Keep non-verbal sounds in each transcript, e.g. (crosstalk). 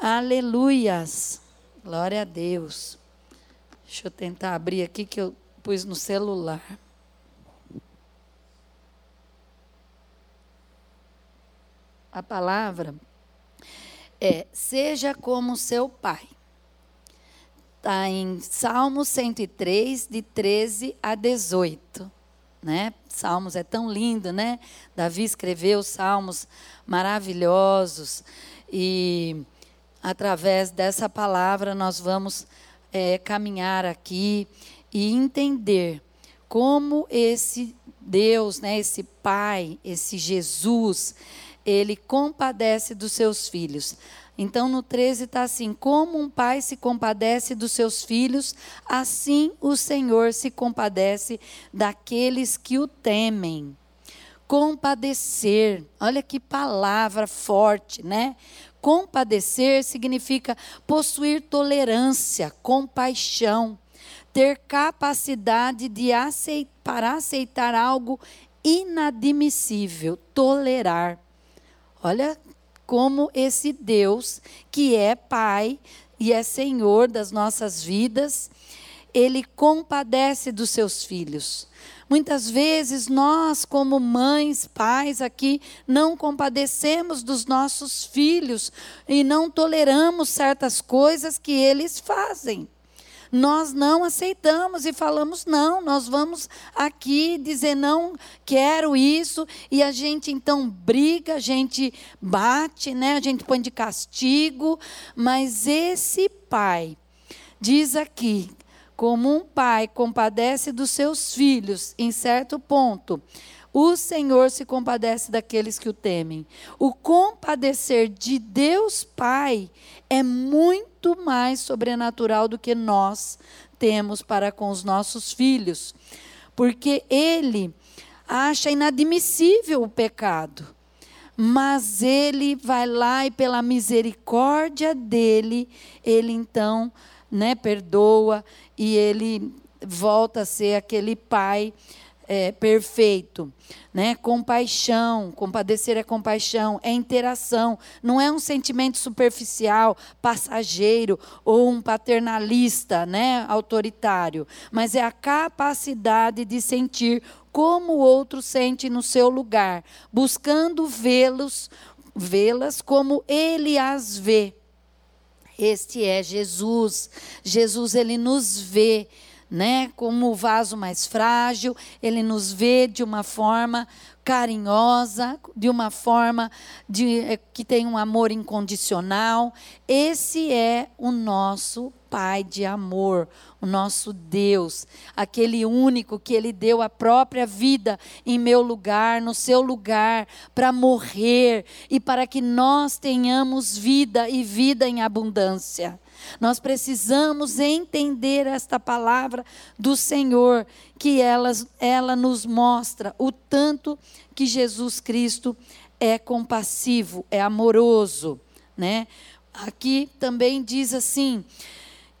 Aleluias. Glória a Deus. Deixa eu tentar abrir aqui que eu pus no celular. A palavra é: seja como seu pai. Está em Salmos 103, de 13 a 18. Né? Salmos é tão lindo, né? Davi escreveu salmos maravilhosos e através dessa palavra nós vamos é, caminhar aqui e entender como esse Deus, né, esse Pai, esse Jesus, ele compadece dos seus filhos. Então no 13 está assim: como um pai se compadece dos seus filhos, assim o Senhor se compadece daqueles que o temem. Compadecer, olha que palavra forte, né? Compadecer significa possuir tolerância, compaixão, ter capacidade de aceitar, para aceitar algo inadmissível, tolerar. Olha como esse Deus, que é Pai e é Senhor das nossas vidas, ele compadece dos seus filhos. Muitas vezes nós, como mães, pais aqui, não compadecemos dos nossos filhos e não toleramos certas coisas que eles fazem. Nós não aceitamos e falamos não, nós vamos aqui dizer não quero isso e a gente então briga, a gente bate, né? A gente põe de castigo, mas esse pai diz aqui como um pai compadece dos seus filhos em certo ponto, o Senhor se compadece daqueles que o temem. O compadecer de Deus Pai é muito mais sobrenatural do que nós temos para com os nossos filhos, porque Ele acha inadmissível o pecado. Mas ele vai lá e pela misericórdia dele, ele então, né, perdoa e ele volta a ser aquele pai é, perfeito, né? Compaixão, compadecer é compaixão, é interação, não é um sentimento superficial, passageiro ou um paternalista, né? Autoritário, mas é a capacidade de sentir como o outro sente no seu lugar, buscando vê-los, vê-las como ele as vê. Este é Jesus. Jesus ele nos vê, né, como o vaso mais frágil, ele nos vê de uma forma carinhosa, de uma forma de, eh, que tem um amor incondicional. Esse é o nosso Pai de amor, o nosso Deus, aquele único que Ele deu a própria vida em meu lugar, no seu lugar, para morrer e para que nós tenhamos vida e vida em abundância. Nós precisamos entender esta palavra do Senhor, que ela, ela nos mostra o tanto que Jesus Cristo é compassivo, é amoroso, né? Aqui também diz assim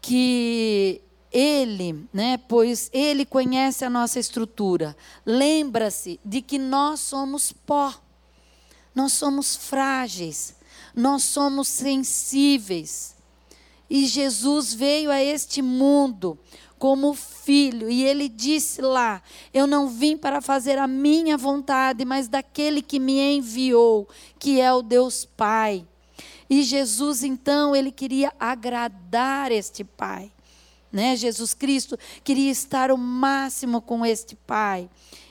que ele, né, pois ele conhece a nossa estrutura. Lembra-se de que nós somos pó. Nós somos frágeis, nós somos sensíveis. E Jesus veio a este mundo como filho, e ele disse lá: Eu não vim para fazer a minha vontade, mas daquele que me enviou, que é o Deus Pai. E Jesus, então, ele queria agradar este Pai. Né? Jesus Cristo queria estar o máximo com este Pai.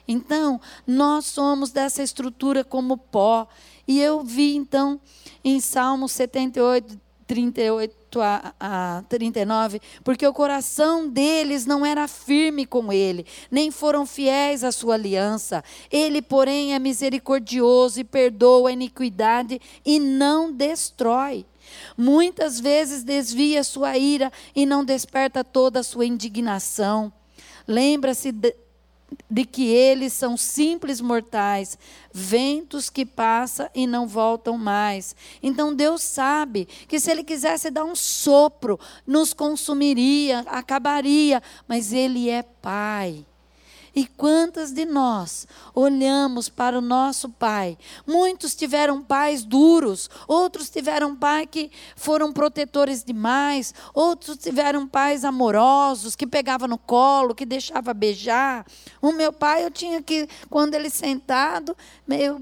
Então, nós somos dessa estrutura como pó. E eu vi, então, em Salmo 78, 38 a, a 39, porque o coração deles não era firme com ele, nem foram fiéis à sua aliança. Ele, porém, é misericordioso e perdoa a iniquidade e não destrói. Muitas vezes desvia sua ira e não desperta toda a sua indignação. Lembra-se de, de que eles são simples mortais, ventos que passam e não voltam mais. Então Deus sabe que se Ele quisesse dar um sopro, nos consumiria, acabaria, mas Ele é Pai. E quantas de nós olhamos para o nosso pai? Muitos tiveram pais duros, outros tiveram pais que foram protetores demais, outros tiveram pais amorosos, que pegava no colo, que deixava beijar. O meu pai, eu tinha que, quando ele sentado, meio,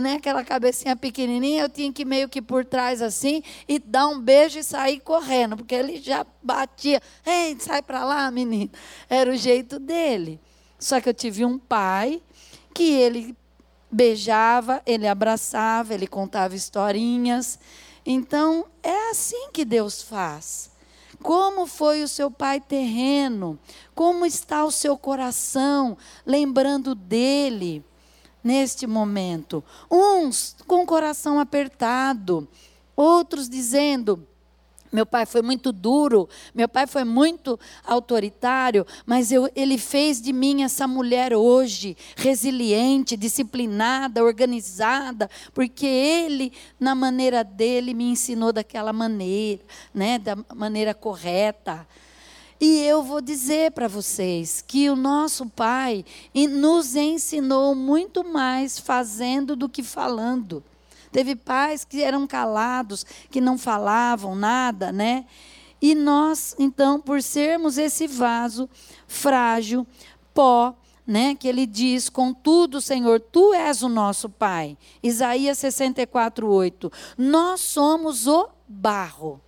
né, aquela cabecinha pequenininha, eu tinha que meio que por trás assim e dar um beijo e sair correndo, porque ele já batia. Ei, sai para lá, menino. Era o jeito dele. Só que eu tive um pai que ele beijava, ele abraçava, ele contava historinhas. Então, é assim que Deus faz. Como foi o seu pai terreno? Como está o seu coração lembrando dele neste momento? Uns com o coração apertado, outros dizendo: meu pai foi muito duro, meu pai foi muito autoritário, mas eu, ele fez de mim essa mulher hoje, resiliente, disciplinada, organizada, porque ele, na maneira dele, me ensinou daquela maneira, né, da maneira correta. E eu vou dizer para vocês que o nosso pai nos ensinou muito mais fazendo do que falando. Teve pais que eram calados, que não falavam nada, né? E nós, então, por sermos esse vaso frágil, pó, né, que ele diz: Contudo, Senhor, tu és o nosso Pai. Isaías 64, 8. Nós somos o barro,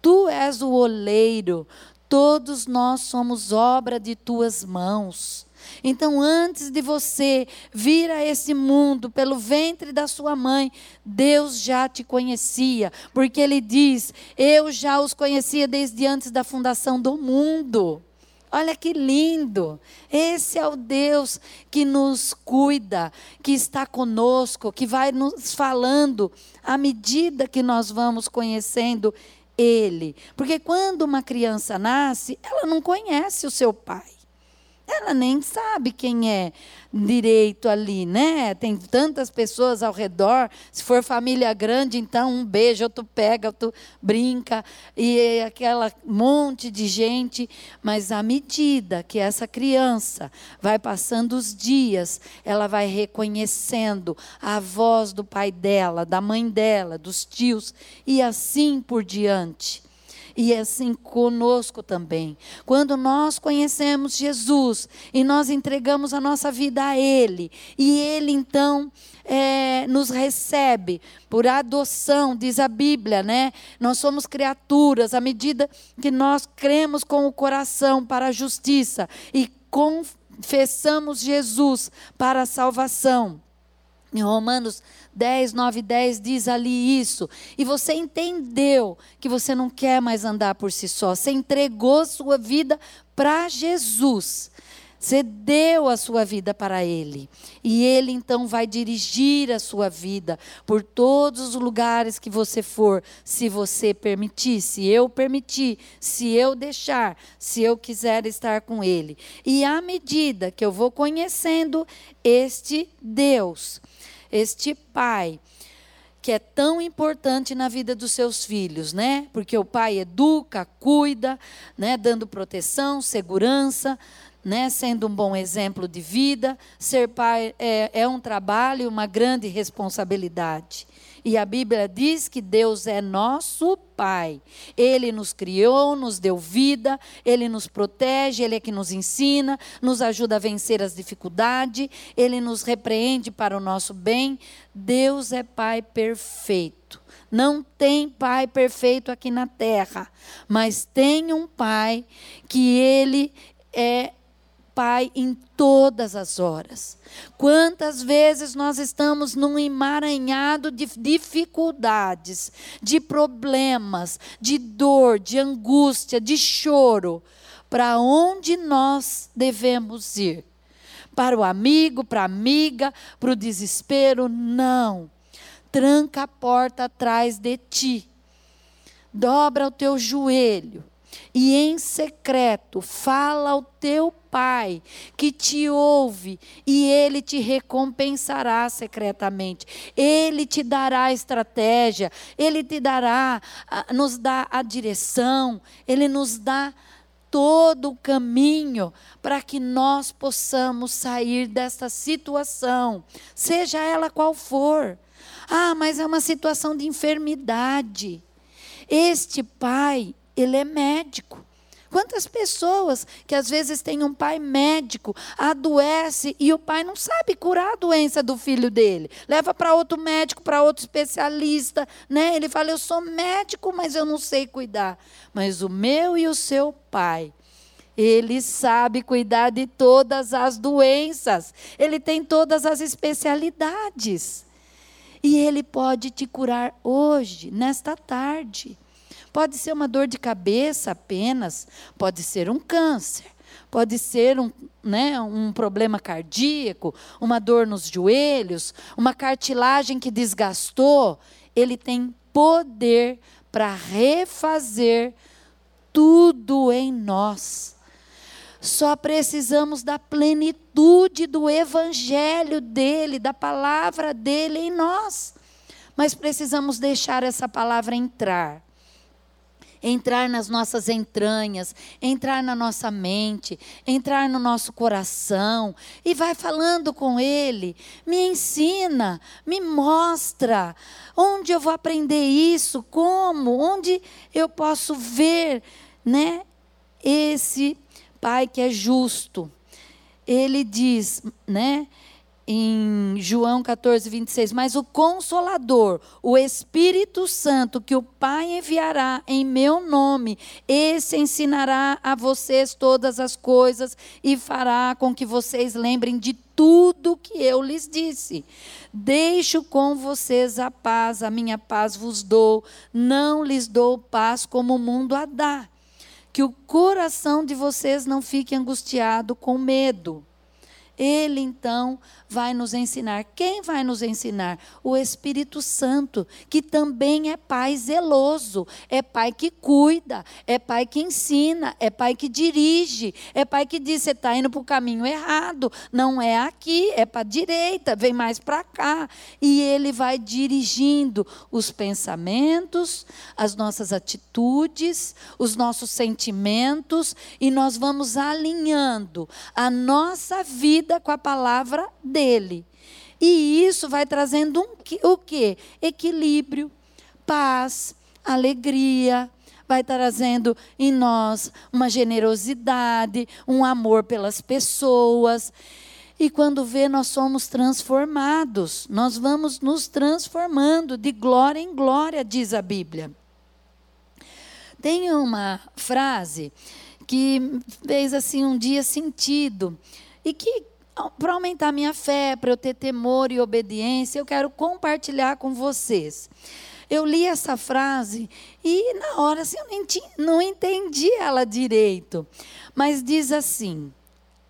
tu és o oleiro, todos nós somos obra de tuas mãos. Então, antes de você vir a esse mundo pelo ventre da sua mãe, Deus já te conhecia, porque Ele diz: Eu já os conhecia desde antes da fundação do mundo. Olha que lindo! Esse é o Deus que nos cuida, que está conosco, que vai nos falando à medida que nós vamos conhecendo Ele. Porque quando uma criança nasce, ela não conhece o seu pai. Ela nem sabe quem é direito ali, né? Tem tantas pessoas ao redor. Se for família grande, então um beijo, tu pega, tu brinca, e aquela monte de gente. Mas à medida que essa criança vai passando os dias, ela vai reconhecendo a voz do pai dela, da mãe dela, dos tios, e assim por diante e é assim conosco também. Quando nós conhecemos Jesus e nós entregamos a nossa vida a Ele, e Ele então é, nos recebe por adoção, diz a Bíblia, né? Nós somos criaturas à medida que nós cremos com o coração para a justiça e confessamos Jesus para a salvação. Em Romanos 10, 9 10 diz ali isso. E você entendeu que você não quer mais andar por si só. Você entregou sua vida para Jesus. Você deu a sua vida para Ele. E Ele então vai dirigir a sua vida por todos os lugares que você for, se você permitir, se eu permitir, se eu deixar, se eu quiser estar com Ele. E à medida que eu vou conhecendo este Deus, este pai que é tão importante na vida dos seus filhos, né? Porque o pai educa, cuida, né, dando proteção, segurança, né, sendo um bom exemplo de vida. Ser pai é, é um trabalho, uma grande responsabilidade. E a Bíblia diz que Deus é nosso Pai. Ele nos criou, nos deu vida, Ele nos protege, Ele é que nos ensina, nos ajuda a vencer as dificuldades, Ele nos repreende para o nosso bem. Deus é Pai perfeito. Não tem pai perfeito aqui na terra, mas tem um pai que ele é Pai em todas as horas. Quantas vezes nós estamos num emaranhado de dificuldades, de problemas, de dor, de angústia, de choro. Para onde nós devemos ir? Para o amigo, para a amiga, para o desespero? Não. Tranca a porta atrás de ti. Dobra o teu joelho e em secreto fala ao teu pai que te ouve e ele te recompensará secretamente. Ele te dará estratégia, ele te dará, nos dá a direção, ele nos dá todo o caminho para que nós possamos sair desta situação, seja ela qual for. Ah, mas é uma situação de enfermidade. Este pai, ele é médico. Quantas pessoas que às vezes têm um pai médico, adoece e o pai não sabe curar a doença do filho dele. Leva para outro médico, para outro especialista, né? Ele fala: "Eu sou médico, mas eu não sei cuidar". Mas o meu e o seu pai, ele sabe cuidar de todas as doenças. Ele tem todas as especialidades. E ele pode te curar hoje, nesta tarde. Pode ser uma dor de cabeça apenas, pode ser um câncer, pode ser um, né, um problema cardíaco, uma dor nos joelhos, uma cartilagem que desgastou. Ele tem poder para refazer tudo em nós. Só precisamos da plenitude do evangelho dele, da palavra dele em nós. Mas precisamos deixar essa palavra entrar entrar nas nossas entranhas, entrar na nossa mente, entrar no nosso coração e vai falando com Ele. Me ensina, me mostra onde eu vou aprender isso, como, onde eu posso ver, né? Esse Pai que é justo. Ele diz, né? Em João 14, 26. Mas o Consolador, o Espírito Santo, que o Pai enviará em meu nome, esse ensinará a vocês todas as coisas e fará com que vocês lembrem de tudo que eu lhes disse. Deixo com vocês a paz, a minha paz vos dou, não lhes dou paz como o mundo a dá. Que o coração de vocês não fique angustiado com medo. Ele então vai nos ensinar. Quem vai nos ensinar? O Espírito Santo, que também é pai zeloso, é pai que cuida, é pai que ensina, é pai que dirige, é pai que diz: você está indo para o caminho errado, não é aqui, é para a direita, vem mais para cá. E ele vai dirigindo os pensamentos, as nossas atitudes, os nossos sentimentos, e nós vamos alinhando a nossa vida vida com a palavra dele. E isso vai trazendo um, o quê? Equilíbrio, paz, alegria, vai trazendo em nós uma generosidade, um amor pelas pessoas. E quando vê, nós somos transformados, nós vamos nos transformando de glória em glória, diz a Bíblia. Tem uma frase que fez assim um dia sentido e que para aumentar minha fé, para eu ter temor e obediência, eu quero compartilhar com vocês. Eu li essa frase e na hora assim, eu nem tinha, não entendi ela direito. Mas diz assim: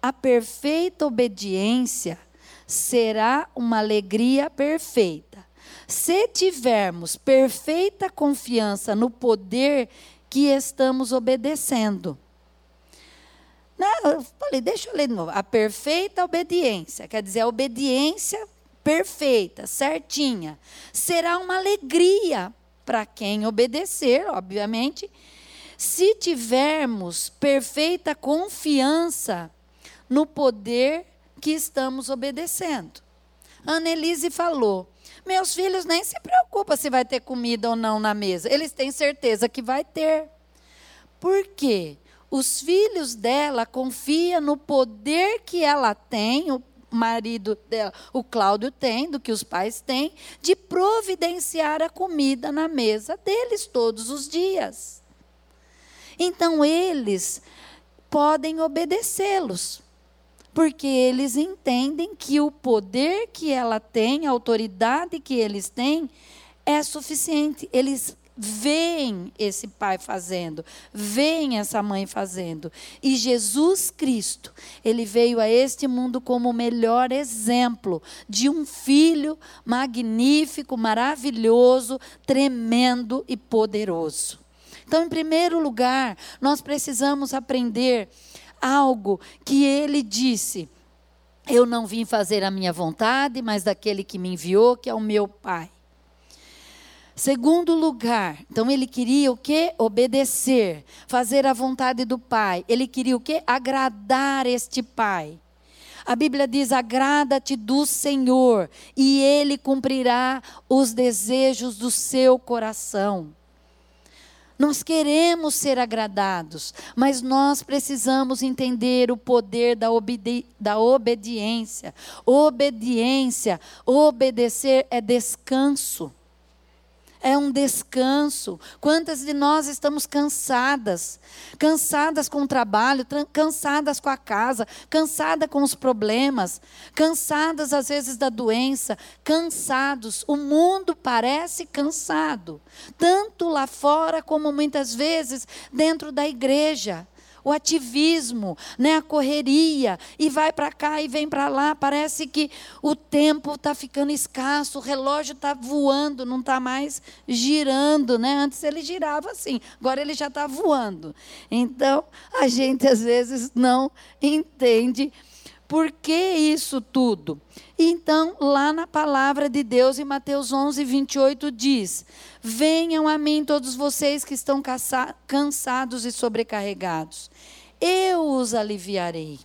a perfeita obediência será uma alegria perfeita. Se tivermos perfeita confiança no poder que estamos obedecendo. Eu falei, deixa eu ler de novo. A perfeita obediência, quer dizer, a obediência perfeita, certinha, será uma alegria para quem obedecer, obviamente, se tivermos perfeita confiança no poder que estamos obedecendo. Annelise falou: meus filhos nem se preocupam se vai ter comida ou não na mesa, eles têm certeza que vai ter. Por quê? Os filhos dela confiam no poder que ela tem, o marido dela, o Cláudio tem, do que os pais têm, de providenciar a comida na mesa deles todos os dias. Então eles podem obedecê-los, porque eles entendem que o poder que ela tem, a autoridade que eles têm, é suficiente. Eles veem esse pai fazendo, veem essa mãe fazendo. E Jesus Cristo, ele veio a este mundo como o melhor exemplo de um filho magnífico, maravilhoso, tremendo e poderoso. Então, em primeiro lugar, nós precisamos aprender algo que ele disse. Eu não vim fazer a minha vontade, mas daquele que me enviou, que é o meu Pai. Segundo lugar, então ele queria o que? Obedecer, fazer a vontade do Pai. Ele queria o que? Agradar este Pai. A Bíblia diz: agrada-te do Senhor, e Ele cumprirá os desejos do seu coração. Nós queremos ser agradados, mas nós precisamos entender o poder da, obedi da obediência. Obediência, obedecer é descanso é um descanso. Quantas de nós estamos cansadas? Cansadas com o trabalho, cansadas com a casa, cansadas com os problemas, cansadas às vezes da doença, cansados. O mundo parece cansado, tanto lá fora como muitas vezes dentro da igreja o ativismo, né, a correria, e vai para cá e vem para lá. Parece que o tempo está ficando escasso, o relógio está voando, não está mais girando. Né? Antes ele girava assim, agora ele já está voando. Então, a gente às vezes não entende por que isso tudo? Então, lá na palavra de Deus, em Mateus 11, 28, diz: Venham a mim todos vocês que estão cansados e sobrecarregados, eu os aliviarei.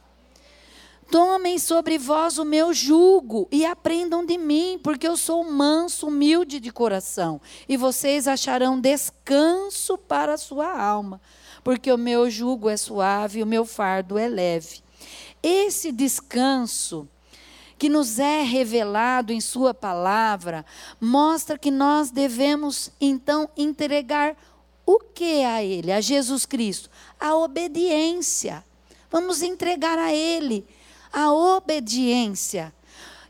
Tomem sobre vós o meu jugo e aprendam de mim, porque eu sou manso, humilde de coração, e vocês acharão descanso para a sua alma, porque o meu jugo é suave e o meu fardo é leve. Esse descanso que nos é revelado em Sua palavra mostra que nós devemos então entregar o que a Ele, a Jesus Cristo? A obediência. Vamos entregar a Ele a obediência.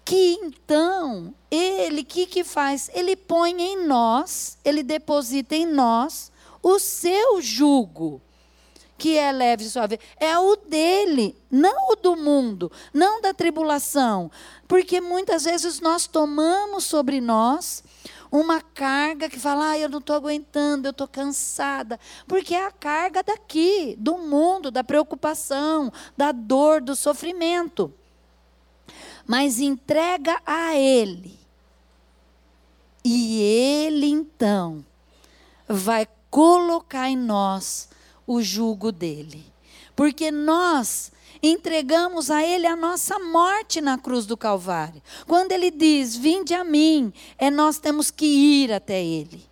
Que então, Ele, o que, que faz? Ele põe em nós, Ele deposita em nós o seu jugo que é leve e suave, é o dele, não o do mundo, não da tribulação. Porque muitas vezes nós tomamos sobre nós uma carga que fala, ah, eu não estou aguentando, eu estou cansada. Porque é a carga daqui, do mundo, da preocupação, da dor, do sofrimento. Mas entrega a Ele. E Ele então vai colocar em nós o jugo dele. Porque nós entregamos a ele a nossa morte na cruz do Calvário. Quando ele diz: "Vinde a mim", é nós temos que ir até ele.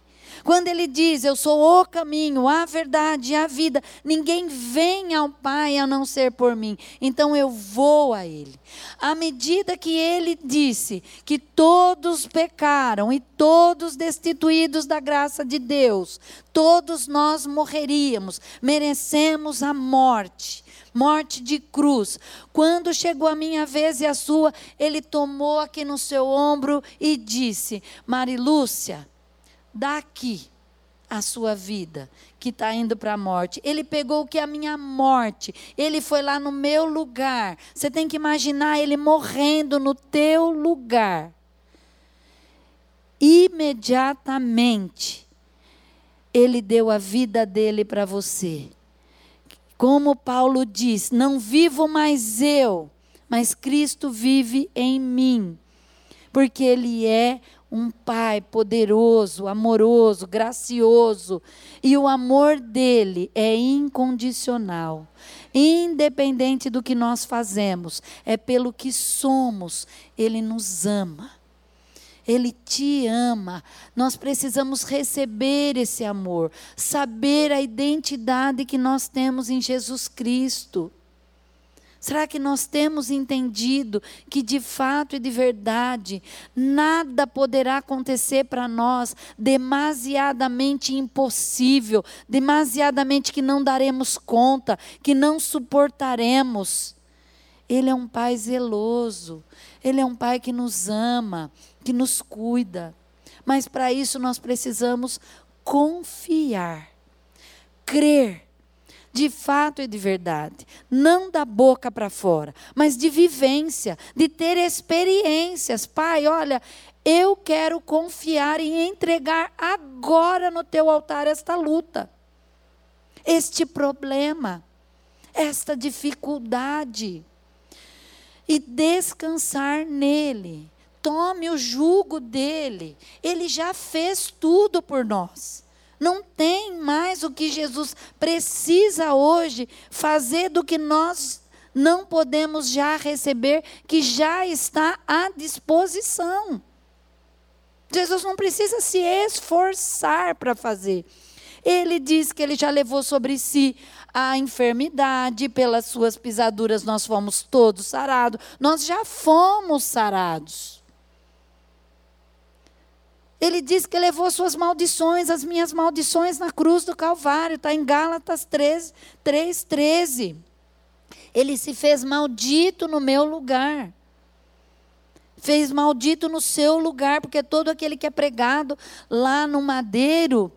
Quando ele diz: Eu sou o caminho, a verdade e a vida, ninguém vem ao Pai a não ser por mim. Então eu vou a Ele. À medida que ele disse que todos pecaram e todos destituídos da graça de Deus, todos nós morreríamos, merecemos a morte morte de cruz. Quando chegou a minha vez e a sua, ele tomou aqui no seu ombro e disse: Marilúcia, daqui a sua vida, que está indo para a morte. Ele pegou o que é a minha morte. Ele foi lá no meu lugar. Você tem que imaginar ele morrendo no teu lugar. Imediatamente, ele deu a vida dele para você. Como Paulo diz: Não vivo mais eu, mas Cristo vive em mim. Porque Ele é um pai poderoso, amoroso, gracioso, e o amor dele é incondicional. Independente do que nós fazemos, é pelo que somos, ele nos ama. Ele te ama. Nós precisamos receber esse amor, saber a identidade que nós temos em Jesus Cristo. Será que nós temos entendido que de fato e de verdade nada poderá acontecer para nós demasiadamente impossível, demasiadamente que não daremos conta, que não suportaremos? Ele é um pai zeloso, ele é um pai que nos ama, que nos cuida. Mas para isso nós precisamos confiar, crer de fato e de verdade, não da boca para fora, mas de vivência, de ter experiências. Pai, olha, eu quero confiar e entregar agora no teu altar esta luta, este problema, esta dificuldade, e descansar nele Tome o jugo dele. Ele já fez tudo por nós. Não tem mais o que Jesus precisa hoje fazer do que nós não podemos já receber, que já está à disposição. Jesus não precisa se esforçar para fazer. Ele diz que ele já levou sobre si a enfermidade, pelas suas pisaduras nós fomos todos sarados. Nós já fomos sarados. Ele diz que levou suas maldições, as minhas maldições na cruz do Calvário, está em Gálatas 3, 3, 13. Ele se fez maldito no meu lugar. Fez maldito no seu lugar, porque todo aquele que é pregado lá no madeiro,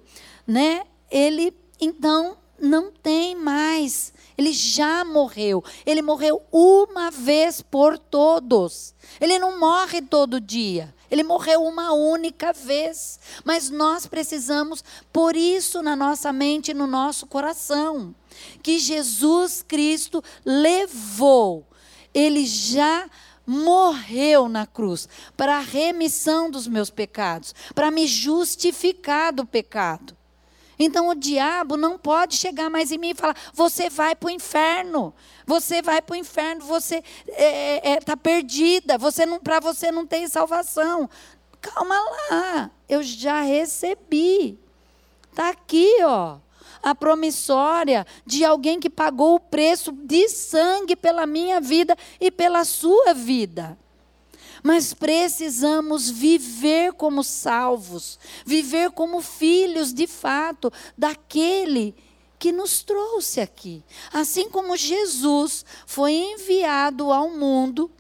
né? Ele então não tem mais. Ele já morreu. Ele morreu uma vez por todos. Ele não morre todo dia. Ele morreu uma única vez. Mas nós precisamos por isso na nossa mente e no nosso coração. Que Jesus Cristo levou. Ele já morreu na cruz para a remissão dos meus pecados, para me justificar do pecado. Então o diabo não pode chegar mais em mim e falar: você vai para o inferno, você vai para o inferno, você está é, é, tá perdida, você não, para você não tem salvação. Calma lá, eu já recebi. Está aqui, ó. A promissória de alguém que pagou o preço de sangue pela minha vida e pela sua vida. Mas precisamos viver como salvos, viver como filhos de fato daquele que nos trouxe aqui. Assim como Jesus foi enviado ao mundo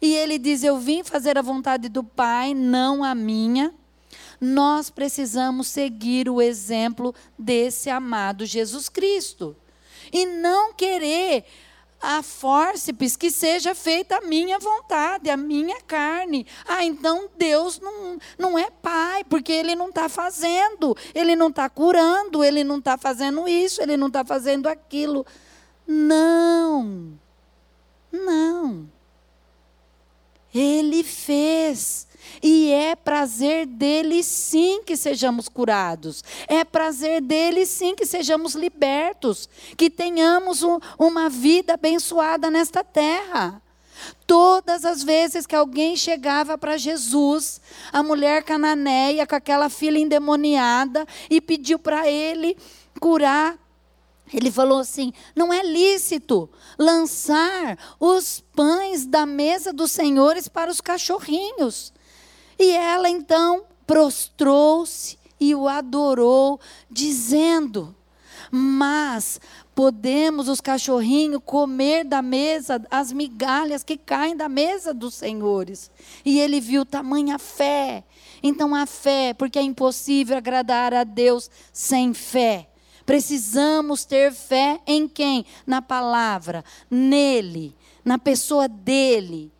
e ele diz: Eu vim fazer a vontade do Pai, não a minha. Nós precisamos seguir o exemplo desse amado Jesus Cristo. E não querer a fórceps que seja feita a minha vontade, a minha carne. Ah, então Deus não, não é pai, porque Ele não está fazendo, Ele não está curando, Ele não está fazendo isso, Ele não está fazendo aquilo. Não, não. Ele fez. E é prazer dele sim que sejamos curados. É prazer dele sim que sejamos libertos. Que tenhamos um, uma vida abençoada nesta terra. Todas as vezes que alguém chegava para Jesus, a mulher cananeia com aquela filha endemoniada e pediu para ele curar ele falou assim: não é lícito lançar os pães da mesa dos senhores para os cachorrinhos. E ela então prostrou-se e o adorou, dizendo: Mas podemos os cachorrinhos comer da mesa as migalhas que caem da mesa dos senhores. E ele viu tamanha fé. Então a fé, porque é impossível agradar a Deus sem fé. Precisamos ter fé em quem? Na palavra, nele, na pessoa dele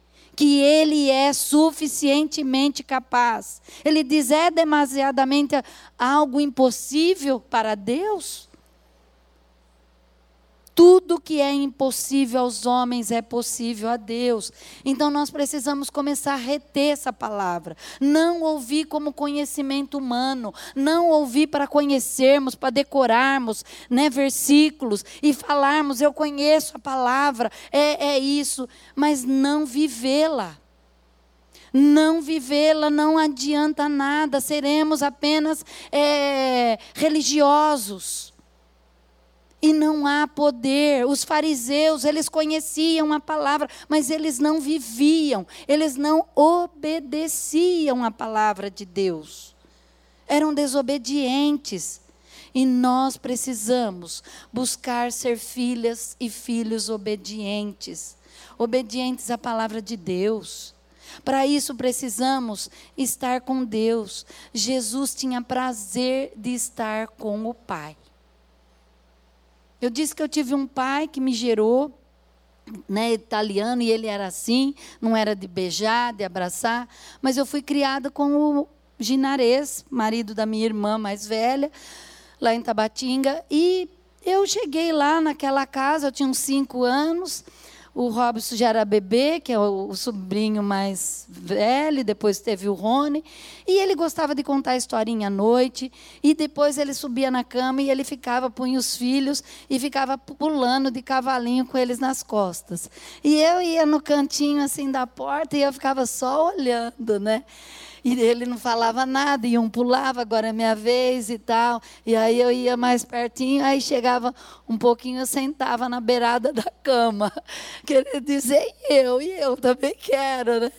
que ele é suficientemente capaz. Ele diz: é demasiadamente algo impossível para Deus? Tudo que é impossível aos homens é possível a Deus. Então nós precisamos começar a reter essa palavra. Não ouvir como conhecimento humano. Não ouvir para conhecermos, para decorarmos né, versículos e falarmos, eu conheço a palavra, é, é isso. Mas não vivê-la. Não vivê-la não adianta nada. Seremos apenas é, religiosos e não há poder. Os fariseus, eles conheciam a palavra, mas eles não viviam, eles não obedeciam a palavra de Deus. Eram desobedientes. E nós precisamos buscar ser filhas e filhos obedientes, obedientes à palavra de Deus. Para isso precisamos estar com Deus. Jesus tinha prazer de estar com o Pai. Eu disse que eu tive um pai que me gerou, né, italiano, e ele era assim, não era de beijar, de abraçar, mas eu fui criada com o Ginarês, marido da minha irmã mais velha, lá em Tabatinga, e eu cheguei lá naquela casa, eu tinha uns cinco anos, o Robson já era bebê, que é o, sobrinho mais velho, depois teve o Rony, e ele gostava de contar a historinha à noite, e depois ele subia na cama e ele ficava, punha os filhos e ficava pulando de cavalinho com eles nas costas. E eu ia no cantinho assim da porta e eu ficava só olhando, né? E ele não falava nada, e um pulava, agora é minha vez e tal. E aí eu ia mais pertinho, aí chegava um pouquinho, eu sentava na beirada da cama. (laughs) Queria dizer, eu, e eu também quero, né?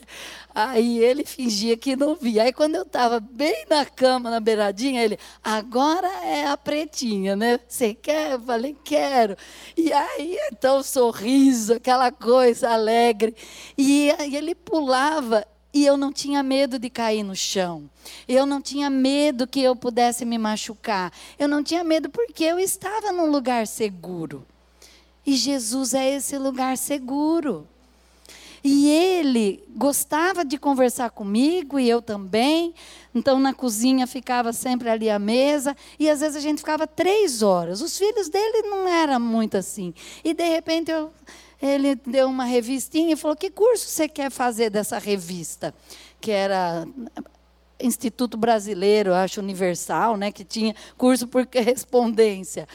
Aí ele fingia que não via. Aí quando eu estava bem na cama, na beiradinha, ele, agora é a pretinha, né? Você quer? Eu falei, quero. E aí, então, sorriso, aquela coisa alegre. E ele pulava e eu não tinha medo de cair no chão. Eu não tinha medo que eu pudesse me machucar. Eu não tinha medo porque eu estava num lugar seguro. E Jesus é esse lugar seguro. E ele gostava de conversar comigo e eu também. Então, na cozinha ficava sempre ali à mesa. E às vezes a gente ficava três horas. Os filhos dele não eram muito assim. E de repente eu ele deu uma revistinha e falou: Que curso você quer fazer dessa revista? Que era Instituto Brasileiro, acho Universal, né, que tinha curso por (laughs) correspondência.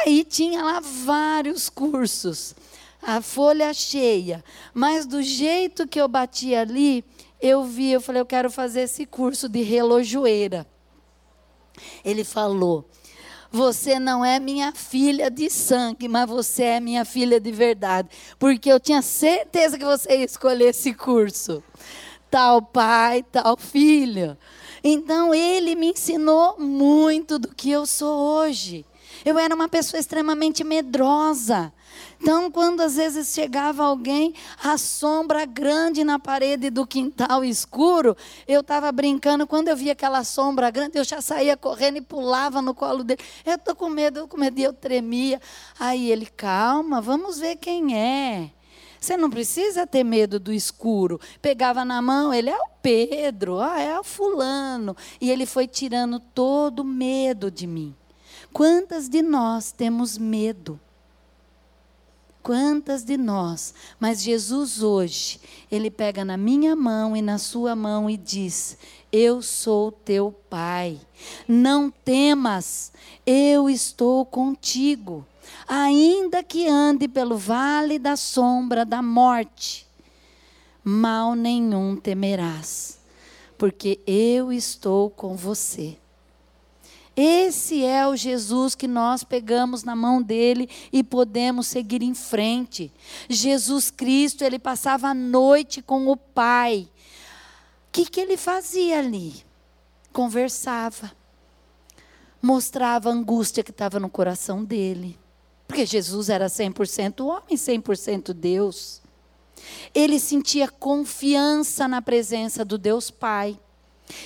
Aí tinha lá vários cursos, a folha cheia. Mas do jeito que eu bati ali, eu vi, eu falei, eu quero fazer esse curso de relojoeira. Ele falou: você não é minha filha de sangue, mas você é minha filha de verdade. Porque eu tinha certeza que você ia escolher esse curso. Tal pai, tal filho. Então ele me ensinou muito do que eu sou hoje. Eu era uma pessoa extremamente medrosa. Então, quando às vezes chegava alguém, a sombra grande na parede do quintal escuro, eu estava brincando. Quando eu via aquela sombra grande, eu já saía correndo e pulava no colo dele. Eu estou com medo, eu com medo, e eu tremia. Aí ele, calma, vamos ver quem é. Você não precisa ter medo do escuro. Pegava na mão, ele é o Pedro, ah, é o fulano. E ele foi tirando todo o medo de mim. Quantas de nós temos medo? Quantas de nós? Mas Jesus hoje, ele pega na minha mão e na sua mão e diz: Eu sou teu pai. Não temas, eu estou contigo. Ainda que ande pelo vale da sombra da morte, mal nenhum temerás, porque eu estou com você. Esse é o Jesus que nós pegamos na mão dele e podemos seguir em frente. Jesus Cristo, ele passava a noite com o Pai. O que, que ele fazia ali? Conversava, mostrava a angústia que estava no coração dele. Porque Jesus era 100% homem, 100% Deus. Ele sentia confiança na presença do Deus Pai.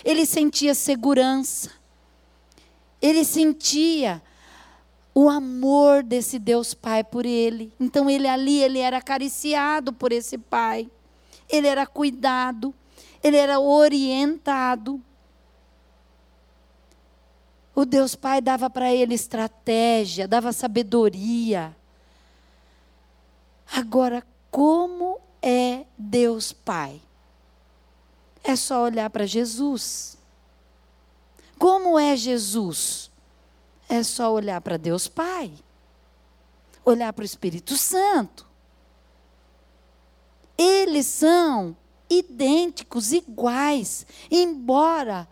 Ele sentia segurança ele sentia o amor desse Deus Pai por ele. Então ele ali, ele era acariciado por esse Pai. Ele era cuidado, ele era orientado. O Deus Pai dava para ele estratégia, dava sabedoria. Agora, como é Deus Pai? É só olhar para Jesus. Como é Jesus? É só olhar para Deus Pai, olhar para o Espírito Santo. Eles são idênticos, iguais, embora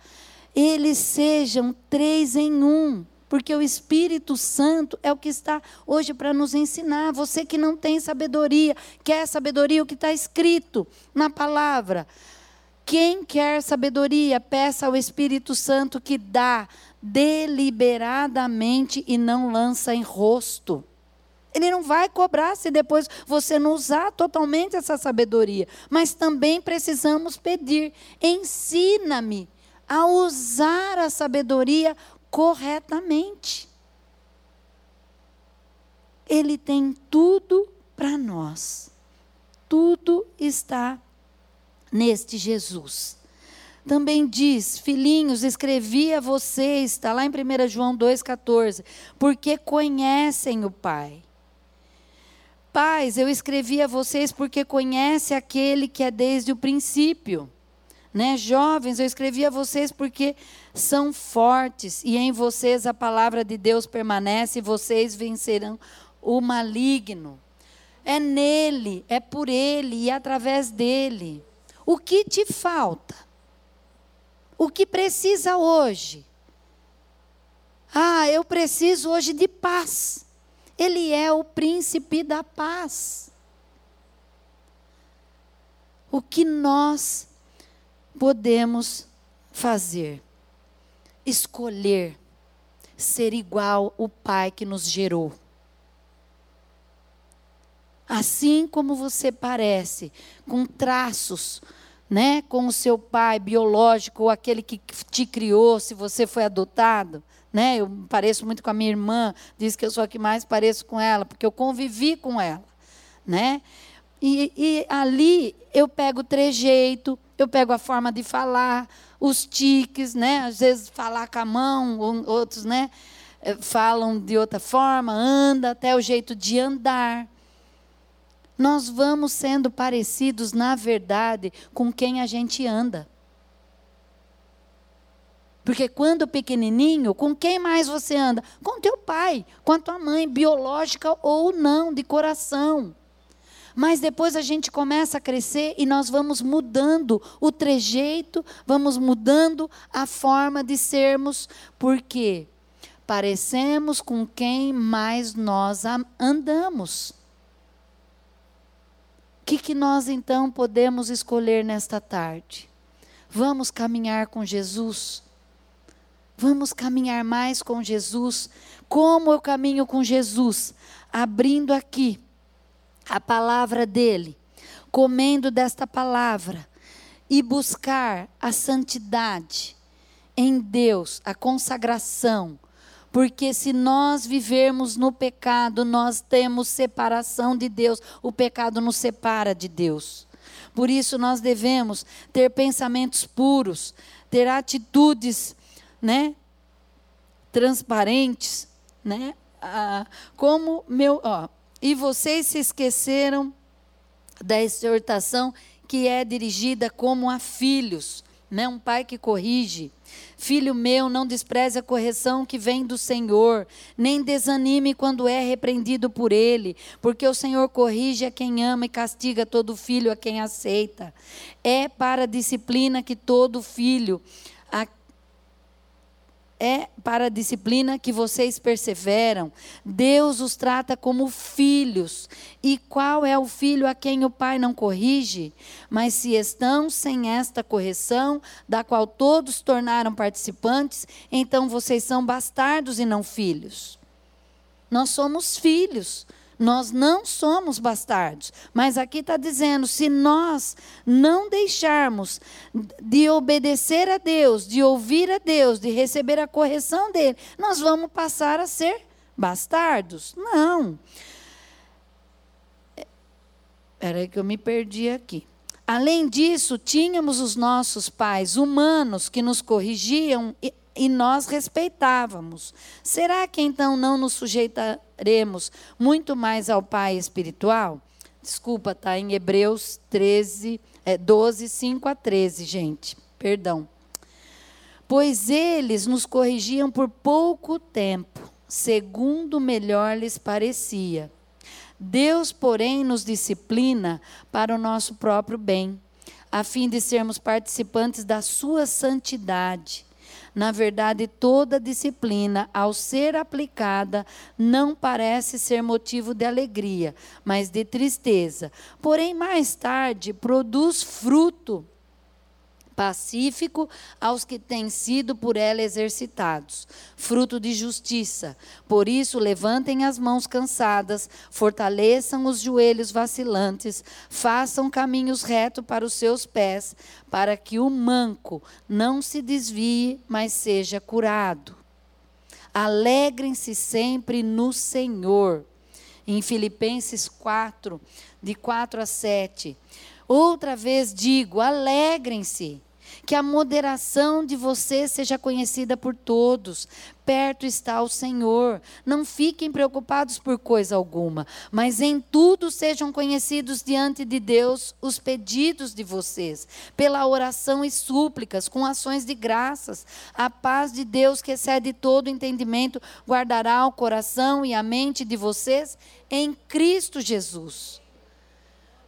eles sejam três em um, porque o Espírito Santo é o que está hoje para nos ensinar. Você que não tem sabedoria, quer sabedoria, o que está escrito na palavra. Quem quer sabedoria, peça ao Espírito Santo que dá deliberadamente e não lança em rosto. Ele não vai cobrar se depois você não usar totalmente essa sabedoria. Mas também precisamos pedir: ensina-me a usar a sabedoria corretamente. Ele tem tudo para nós. Tudo está neste Jesus. Também diz, filhinhos, escrevi a vocês, está lá em 1 João 2,14, porque conhecem o Pai. Pais, eu escrevi a vocês porque conhece aquele que é desde o princípio. Né? Jovens, eu escrevi a vocês porque são fortes e em vocês a palavra de Deus permanece e vocês vencerão o maligno. É nele, é por ele e através dele. O que te falta? O que precisa hoje? Ah, eu preciso hoje de paz. Ele é o príncipe da paz. O que nós podemos fazer? Escolher ser igual o Pai que nos gerou. Assim como você parece, com traços, né, com o seu pai biológico ou aquele que te criou, se você foi adotado, né? Eu pareço muito com a minha irmã, diz que eu sou a que mais pareço com ela, porque eu convivi com ela, né? E, e ali eu pego o trejeito, eu pego a forma de falar, os tiques, né? Às vezes falar com a mão, outros, né? Eh, falam de outra forma, anda, até o jeito de andar. Nós vamos sendo parecidos, na verdade, com quem a gente anda. Porque quando pequenininho, com quem mais você anda? Com teu pai, com a tua mãe, biológica ou não, de coração. Mas depois a gente começa a crescer e nós vamos mudando o trejeito, vamos mudando a forma de sermos, porque parecemos com quem mais nós andamos. Que, que nós então podemos escolher nesta tarde? Vamos caminhar com Jesus? Vamos caminhar mais com Jesus. Como eu caminho com Jesus? Abrindo aqui a palavra dele, comendo desta palavra e buscar a santidade em Deus, a consagração. Porque se nós vivermos no pecado, nós temos separação de Deus. O pecado nos separa de Deus. Por isso nós devemos ter pensamentos puros, ter atitudes né, transparentes, né? Ah, como meu, ó, e vocês se esqueceram da exortação que é dirigida como a filhos, né? Um pai que corrige. Filho meu, não despreze a correção que vem do Senhor, nem desanime quando é repreendido por ele, porque o Senhor corrige a quem ama e castiga todo filho a quem aceita. É para a disciplina que todo filho é para a disciplina que vocês perseveram. Deus os trata como filhos. E qual é o filho a quem o pai não corrige? Mas se estão sem esta correção, da qual todos tornaram participantes, então vocês são bastardos e não filhos. Nós somos filhos. Nós não somos bastardos. Mas aqui está dizendo: se nós não deixarmos de obedecer a Deus, de ouvir a Deus, de receber a correção dele, nós vamos passar a ser bastardos. Não. Espera aí que eu me perdi aqui. Além disso, tínhamos os nossos pais humanos que nos corrigiam e nós respeitávamos. Será que então não nos sujeitaremos muito mais ao Pai espiritual? Desculpa, está em Hebreus 13, é, 12, 5 a 13, gente. Perdão. Pois eles nos corrigiam por pouco tempo, segundo melhor lhes parecia. Deus, porém, nos disciplina para o nosso próprio bem, a fim de sermos participantes da sua santidade. Na verdade, toda disciplina, ao ser aplicada, não parece ser motivo de alegria, mas de tristeza. Porém, mais tarde, produz fruto pacífico aos que têm sido por ela exercitados, fruto de justiça. Por isso, levantem as mãos cansadas, fortaleçam os joelhos vacilantes, façam caminhos retos para os seus pés, para que o manco não se desvie, mas seja curado. Alegrem-se sempre no Senhor. Em Filipenses 4, de 4 a 7. Outra vez digo: alegrem-se. Que a moderação de você seja conhecida por todos. Perto está o Senhor. Não fiquem preocupados por coisa alguma, mas em tudo sejam conhecidos diante de Deus os pedidos de vocês, pela oração e súplicas, com ações de graças. A paz de Deus, que excede todo entendimento, guardará o coração e a mente de vocês em Cristo Jesus.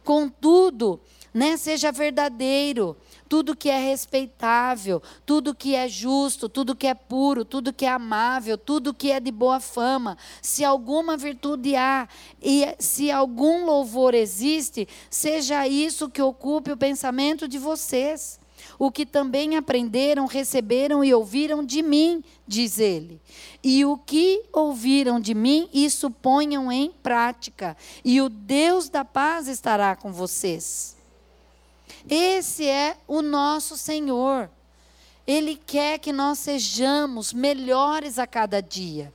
Contudo, né, seja verdadeiro, tudo que é respeitável, tudo que é justo, tudo que é puro, tudo que é amável, tudo que é de boa fama, se alguma virtude há e se algum louvor existe, seja isso que ocupe o pensamento de vocês. O que também aprenderam, receberam e ouviram de mim, diz ele. E o que ouviram de mim, isso ponham em prática, e o Deus da paz estará com vocês. Esse é o nosso Senhor. Ele quer que nós sejamos melhores a cada dia.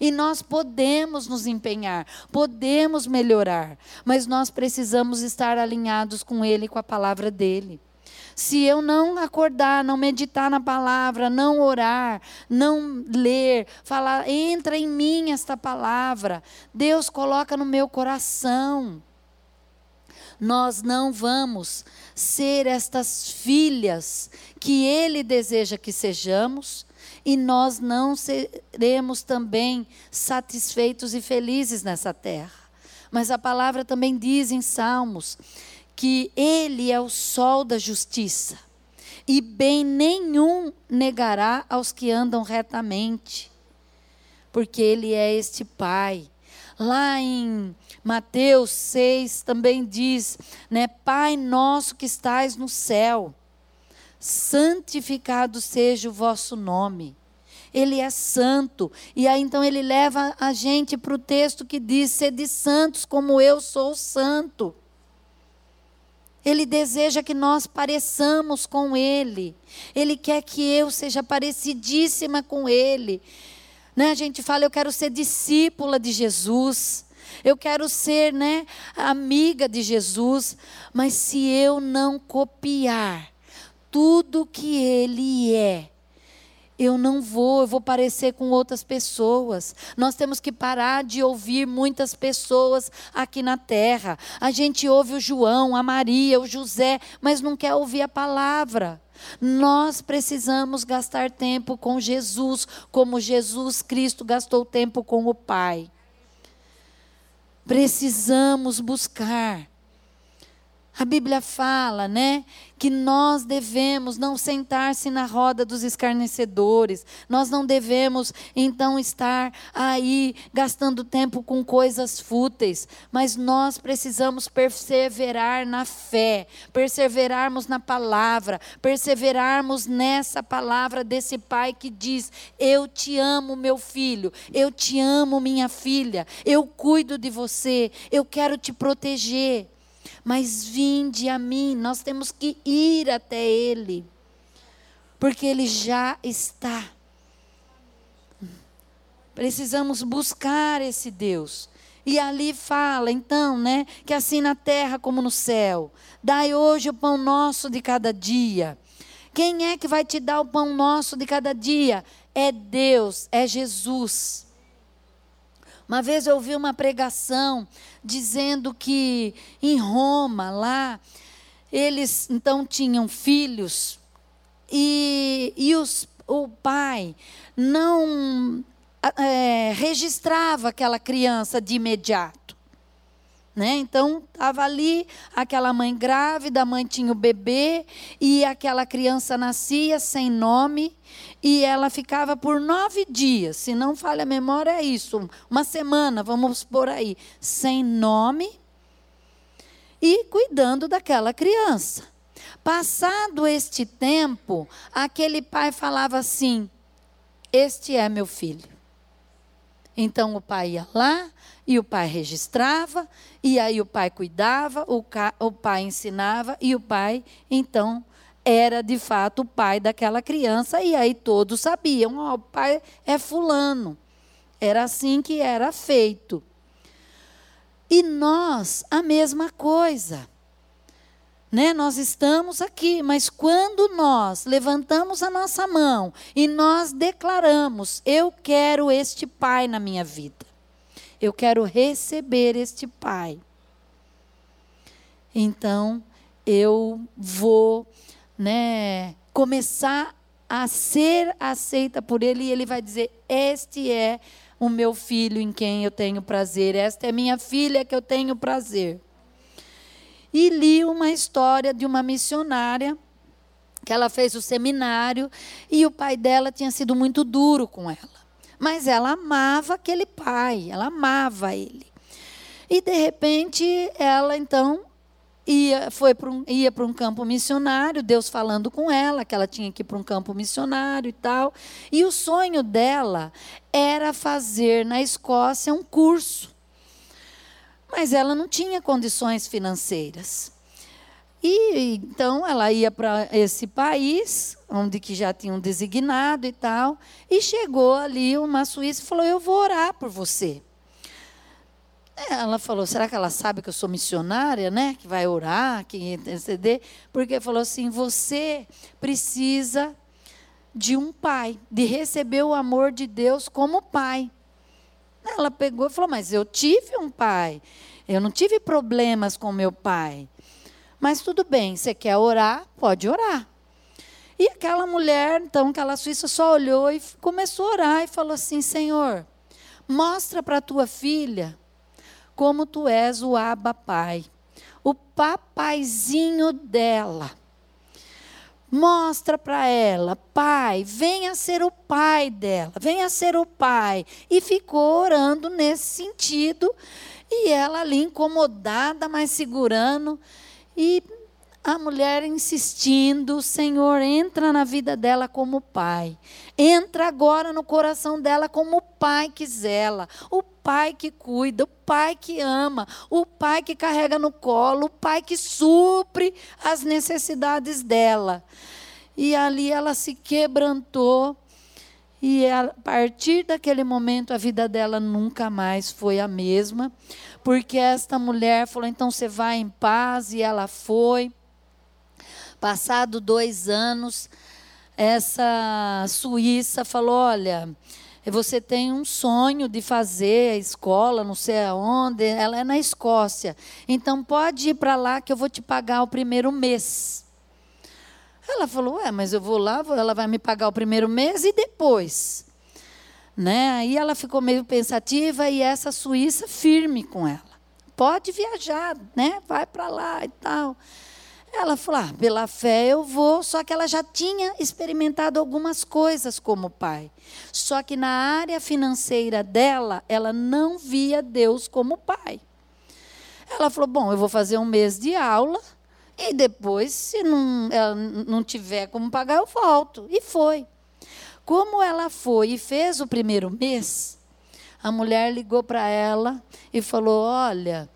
E nós podemos nos empenhar, podemos melhorar, mas nós precisamos estar alinhados com Ele, com a palavra dEle. Se eu não acordar, não meditar na palavra, não orar, não ler, falar, entra em mim esta palavra, Deus coloca no meu coração. Nós não vamos ser estas filhas que Ele deseja que sejamos, e nós não seremos também satisfeitos e felizes nessa terra. Mas a palavra também diz em Salmos que Ele é o sol da justiça, e bem nenhum negará aos que andam retamente, porque Ele é este Pai. Lá em Mateus 6 também diz, né, Pai nosso que estais no céu, santificado seja o vosso nome. Ele é santo. E aí então ele leva a gente para o texto que diz: sede santos como eu sou santo. Ele deseja que nós pareçamos com Ele. Ele quer que eu seja parecidíssima com Ele. Né? A gente fala, eu quero ser discípula de Jesus. Eu quero ser, né, amiga de Jesus. Mas se eu não copiar tudo que Ele é, eu não vou, eu vou parecer com outras pessoas. Nós temos que parar de ouvir muitas pessoas aqui na terra. A gente ouve o João, a Maria, o José, mas não quer ouvir a palavra. Nós precisamos gastar tempo com Jesus, como Jesus Cristo gastou tempo com o Pai. Precisamos buscar a Bíblia fala, né, que nós devemos não sentar-se na roda dos escarnecedores. Nós não devemos então estar aí gastando tempo com coisas fúteis, mas nós precisamos perseverar na fé, perseverarmos na palavra, perseverarmos nessa palavra desse pai que diz: "Eu te amo, meu filho. Eu te amo, minha filha. Eu cuido de você. Eu quero te proteger." Mas vinde a mim, nós temos que ir até Ele, porque Ele já está. Precisamos buscar esse Deus. E ali fala, então, né, que assim na terra como no céu, dai hoje o pão nosso de cada dia. Quem é que vai te dar o pão nosso de cada dia? É Deus, é Jesus. Uma vez eu ouvi uma pregação dizendo que em Roma, lá, eles então tinham filhos e, e os, o pai não é, registrava aquela criança de imediato. Né? Então, estava ali aquela mãe grávida, a mãe tinha o bebê, e aquela criança nascia sem nome, e ela ficava por nove dias, se não falha a memória, é isso, uma semana, vamos por aí, sem nome, e cuidando daquela criança. Passado este tempo, aquele pai falava assim: Este é meu filho. Então o pai ia lá e o pai registrava, e aí o pai cuidava, o, o pai ensinava, e o pai, então, era de fato o pai daquela criança, e aí todos sabiam: oh, o pai é Fulano. Era assim que era feito. E nós, a mesma coisa. né? Nós estamos aqui, mas quando nós levantamos a nossa mão e nós declaramos: Eu quero este Pai na minha vida, eu quero receber este Pai. Então, eu vou né, começar a ser aceita por Ele, e Ele vai dizer: Este é o meu filho em quem eu tenho prazer, esta é minha filha que eu tenho prazer e li uma história de uma missionária que ela fez o seminário e o pai dela tinha sido muito duro com ela. Mas ela amava aquele pai, ela amava ele. E de repente ela então ia foi para um, ia para um campo missionário, Deus falando com ela que ela tinha que ir para um campo missionário e tal. E o sonho dela era fazer na Escócia um curso mas ela não tinha condições financeiras. E então ela ia para esse país, onde que já tinham designado e tal, e chegou ali uma suíça e falou: "Eu vou orar por você". Ela falou: "Será que ela sabe que eu sou missionária, né? Que vai orar, que interceder?" Porque falou assim: "Você precisa de um pai, de receber o amor de Deus como pai". Ela pegou e falou: Mas eu tive um pai. Eu não tive problemas com meu pai. Mas tudo bem, você quer orar? Pode orar. E aquela mulher, então, aquela suíça só olhou e começou a orar e falou assim: Senhor, mostra para tua filha como tu és o Abba Pai, o papaizinho dela. Mostra para ela, pai, venha ser o pai dela, venha ser o pai. E ficou orando nesse sentido, e ela ali incomodada, mas segurando. E a mulher insistindo, Senhor, entra na vida dela como pai. Entra agora no coração dela como o pai que zela, o pai que cuida, o pai que ama, o pai que carrega no colo, o pai que supre as necessidades dela. E ali ela se quebrantou. E a partir daquele momento a vida dela nunca mais foi a mesma, porque esta mulher falou: então você vai em paz, e ela foi. Passado dois anos, essa suíça falou: Olha, você tem um sonho de fazer a escola, não sei aonde, ela é na Escócia. Então pode ir para lá que eu vou te pagar o primeiro mês. Ela falou: Ué, mas eu vou lá, ela vai me pagar o primeiro mês e depois. Né? Aí ela ficou meio pensativa e essa suíça firme com ela. Pode viajar, né? Vai para lá e tal. Ela falou: ah, pela fé eu vou, só que ela já tinha experimentado algumas coisas como pai. Só que na área financeira dela, ela não via Deus como pai. Ela falou: bom, eu vou fazer um mês de aula e depois, se não, ela não tiver como pagar, eu volto. E foi. Como ela foi e fez o primeiro mês, a mulher ligou para ela e falou: olha,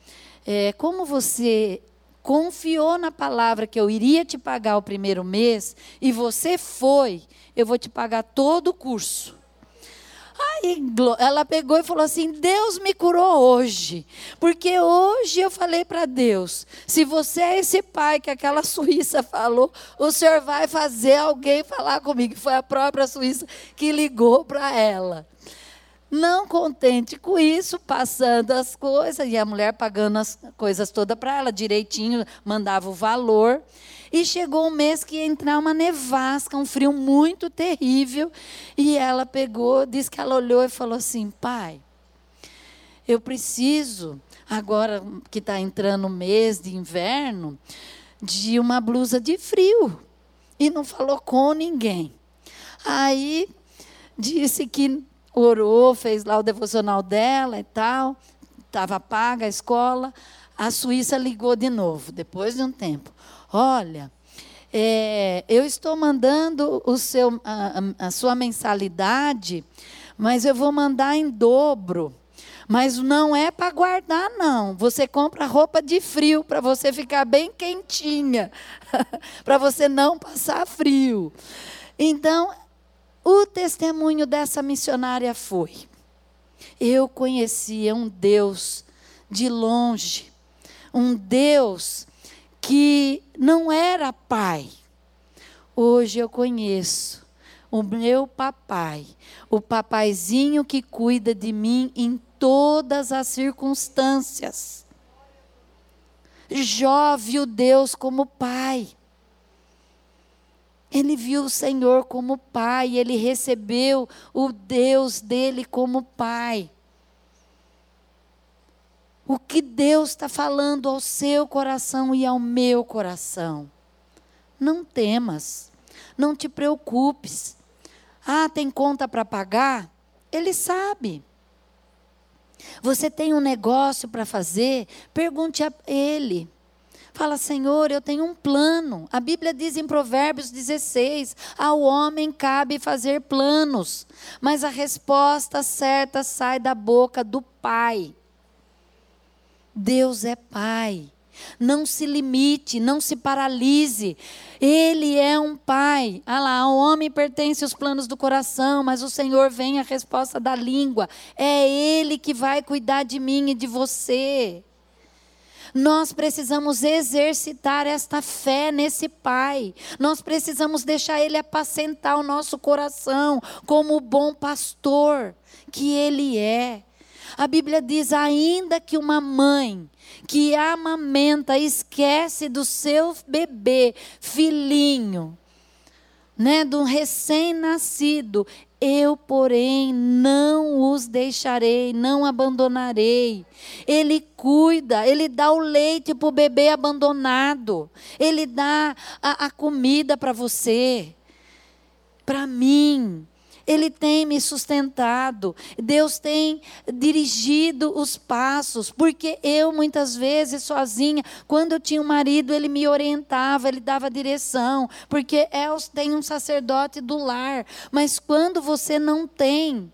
é, como você confiou na palavra que eu iria te pagar o primeiro mês e você foi, eu vou te pagar todo o curso. Ela pegou e falou assim: Deus me curou hoje. Porque hoje eu falei para Deus: se você é esse pai que aquela (laughs) suíça falou, o senhor vai fazer alguém falar comigo. Foi a própria suíça que ligou para ela. Não contente com isso, passando as coisas, e a mulher pagando as coisas todas para ela, direitinho, mandava o valor. E chegou um mês que ia entrar uma nevasca, um frio muito terrível. E ela pegou, disse que ela olhou e falou assim: pai, eu preciso, agora que está entrando o mês de inverno, de uma blusa de frio. E não falou com ninguém. Aí disse que orou, fez lá o devocional dela e tal, estava paga a escola. A Suíça ligou de novo, depois de um tempo. Olha, é, eu estou mandando o seu, a, a sua mensalidade, mas eu vou mandar em dobro. Mas não é para guardar, não. Você compra roupa de frio para você ficar bem quentinha, (laughs) para você não passar frio. Então, o testemunho dessa missionária foi: eu conhecia um Deus de longe, um Deus que não era pai. Hoje eu conheço o meu papai, o papaizinho que cuida de mim em todas as circunstâncias. Jó Deus como pai. Ele viu o Senhor como pai, ele recebeu o Deus dele como pai. O que Deus está falando ao seu coração e ao meu coração? Não temas, não te preocupes. Ah, tem conta para pagar? Ele sabe. Você tem um negócio para fazer? Pergunte a ele. Fala, Senhor, eu tenho um plano. A Bíblia diz em Provérbios 16: ao homem cabe fazer planos, mas a resposta certa sai da boca do Pai. Deus é Pai. Não se limite, não se paralise. Ele é um pai. Ah lá, ao homem pertence os planos do coração, mas o Senhor vem a resposta da língua. É Ele que vai cuidar de mim e de você. Nós precisamos exercitar esta fé nesse Pai. Nós precisamos deixar Ele apacentar o nosso coração como o bom pastor que Ele é. A Bíblia diz: ainda que uma mãe que amamenta esquece do seu bebê, filhinho, né, do recém-nascido, eu, porém, não os deixarei, não abandonarei. Ele cuida, ele dá o leite para o bebê abandonado, ele dá a, a comida para você, para mim. Ele tem me sustentado. Deus tem dirigido os passos, porque eu muitas vezes sozinha, quando eu tinha um marido, ele me orientava, ele dava direção, porque Els tem um sacerdote do lar. Mas quando você não tem,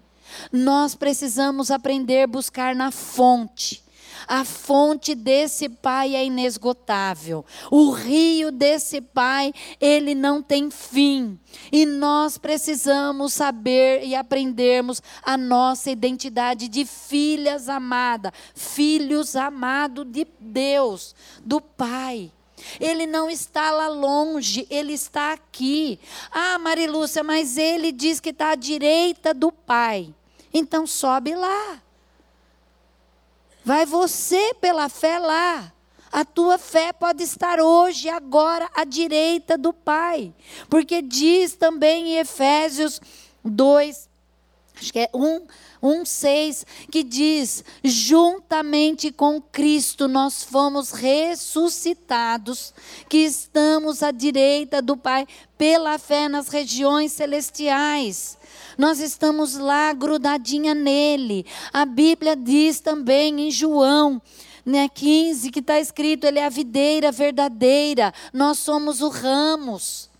nós precisamos aprender a buscar na fonte. A fonte desse pai é inesgotável. O rio desse pai, ele não tem fim. E nós precisamos saber e aprendermos a nossa identidade de filhas amadas, filhos amados de Deus, do Pai. Ele não está lá longe, ele está aqui. Ah, Marilúcia, mas ele diz que está à direita do Pai. Então sobe lá. Vai você pela fé lá. A tua fé pode estar hoje, agora, à direita do Pai. Porque diz também em Efésios 2, acho que é 1, 1, 6, que diz: juntamente com Cristo nós fomos ressuscitados, que estamos à direita do Pai, pela fé nas regiões celestiais nós estamos lá grudadinha nele. A Bíblia diz também em João, né, 15, que está escrito: Ele é a videira verdadeira, nós somos os ramos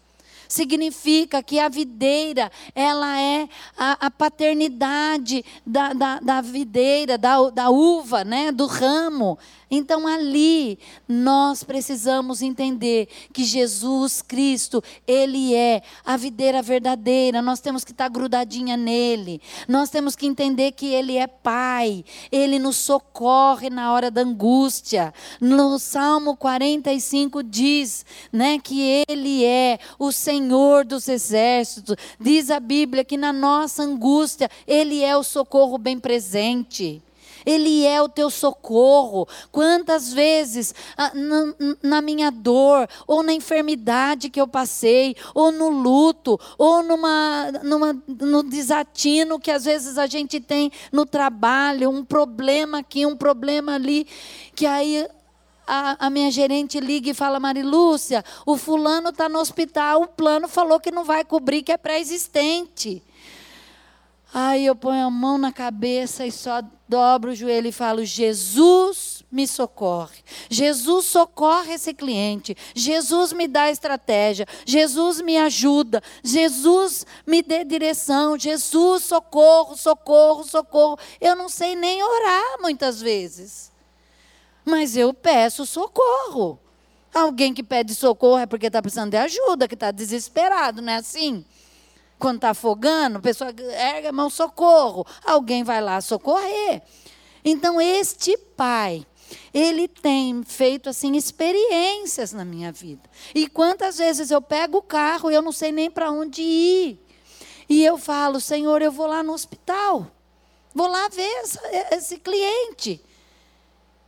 significa que a videira, ela é a, a paternidade da, da, da videira, da, da uva, né, do ramo. Então ali nós precisamos entender que Jesus Cristo, Ele é a videira verdadeira, nós temos que estar grudadinha nele, nós temos que entender que Ele é Pai, Ele nos socorre na hora da angústia. No Salmo 45 diz né, que Ele é o Senhor dos exércitos, diz a Bíblia que na nossa angústia Ele é o socorro bem presente. Ele é o teu socorro. Quantas vezes ah, na, minha dor, ou na enfermidade que eu passei, ou no luto, ou numa, numa, no desatino que às vezes a gente tem no trabalho, um problema aqui, um problema ali, que aí a, a, minha gerente liga e fala, Marilúcia, o fulano está no hospital, o plano falou que não vai cobrir, que é pré-existente. Aí eu ponho a mão na cabeça e só dobro o joelho e falo: Jesus me socorre. Jesus socorre esse cliente. Jesus me dá estratégia. Jesus me ajuda. Jesus me dê direção. Jesus, socorro, socorro, socorro. Eu não sei nem orar muitas vezes. Mas eu peço socorro. Alguém que pede socorro é porque está precisando de ajuda, que está desesperado, não é assim? quando está afogando, a pessoa erga a mão, socorro. Alguém vai lá socorrer. Então, este pai, ele tem feito assim experiências na minha vida. E quantas vezes eu pego o carro e eu não sei nem para onde ir. E eu falo, Senhor, eu vou lá no hospital. Vou lá ver esse cliente.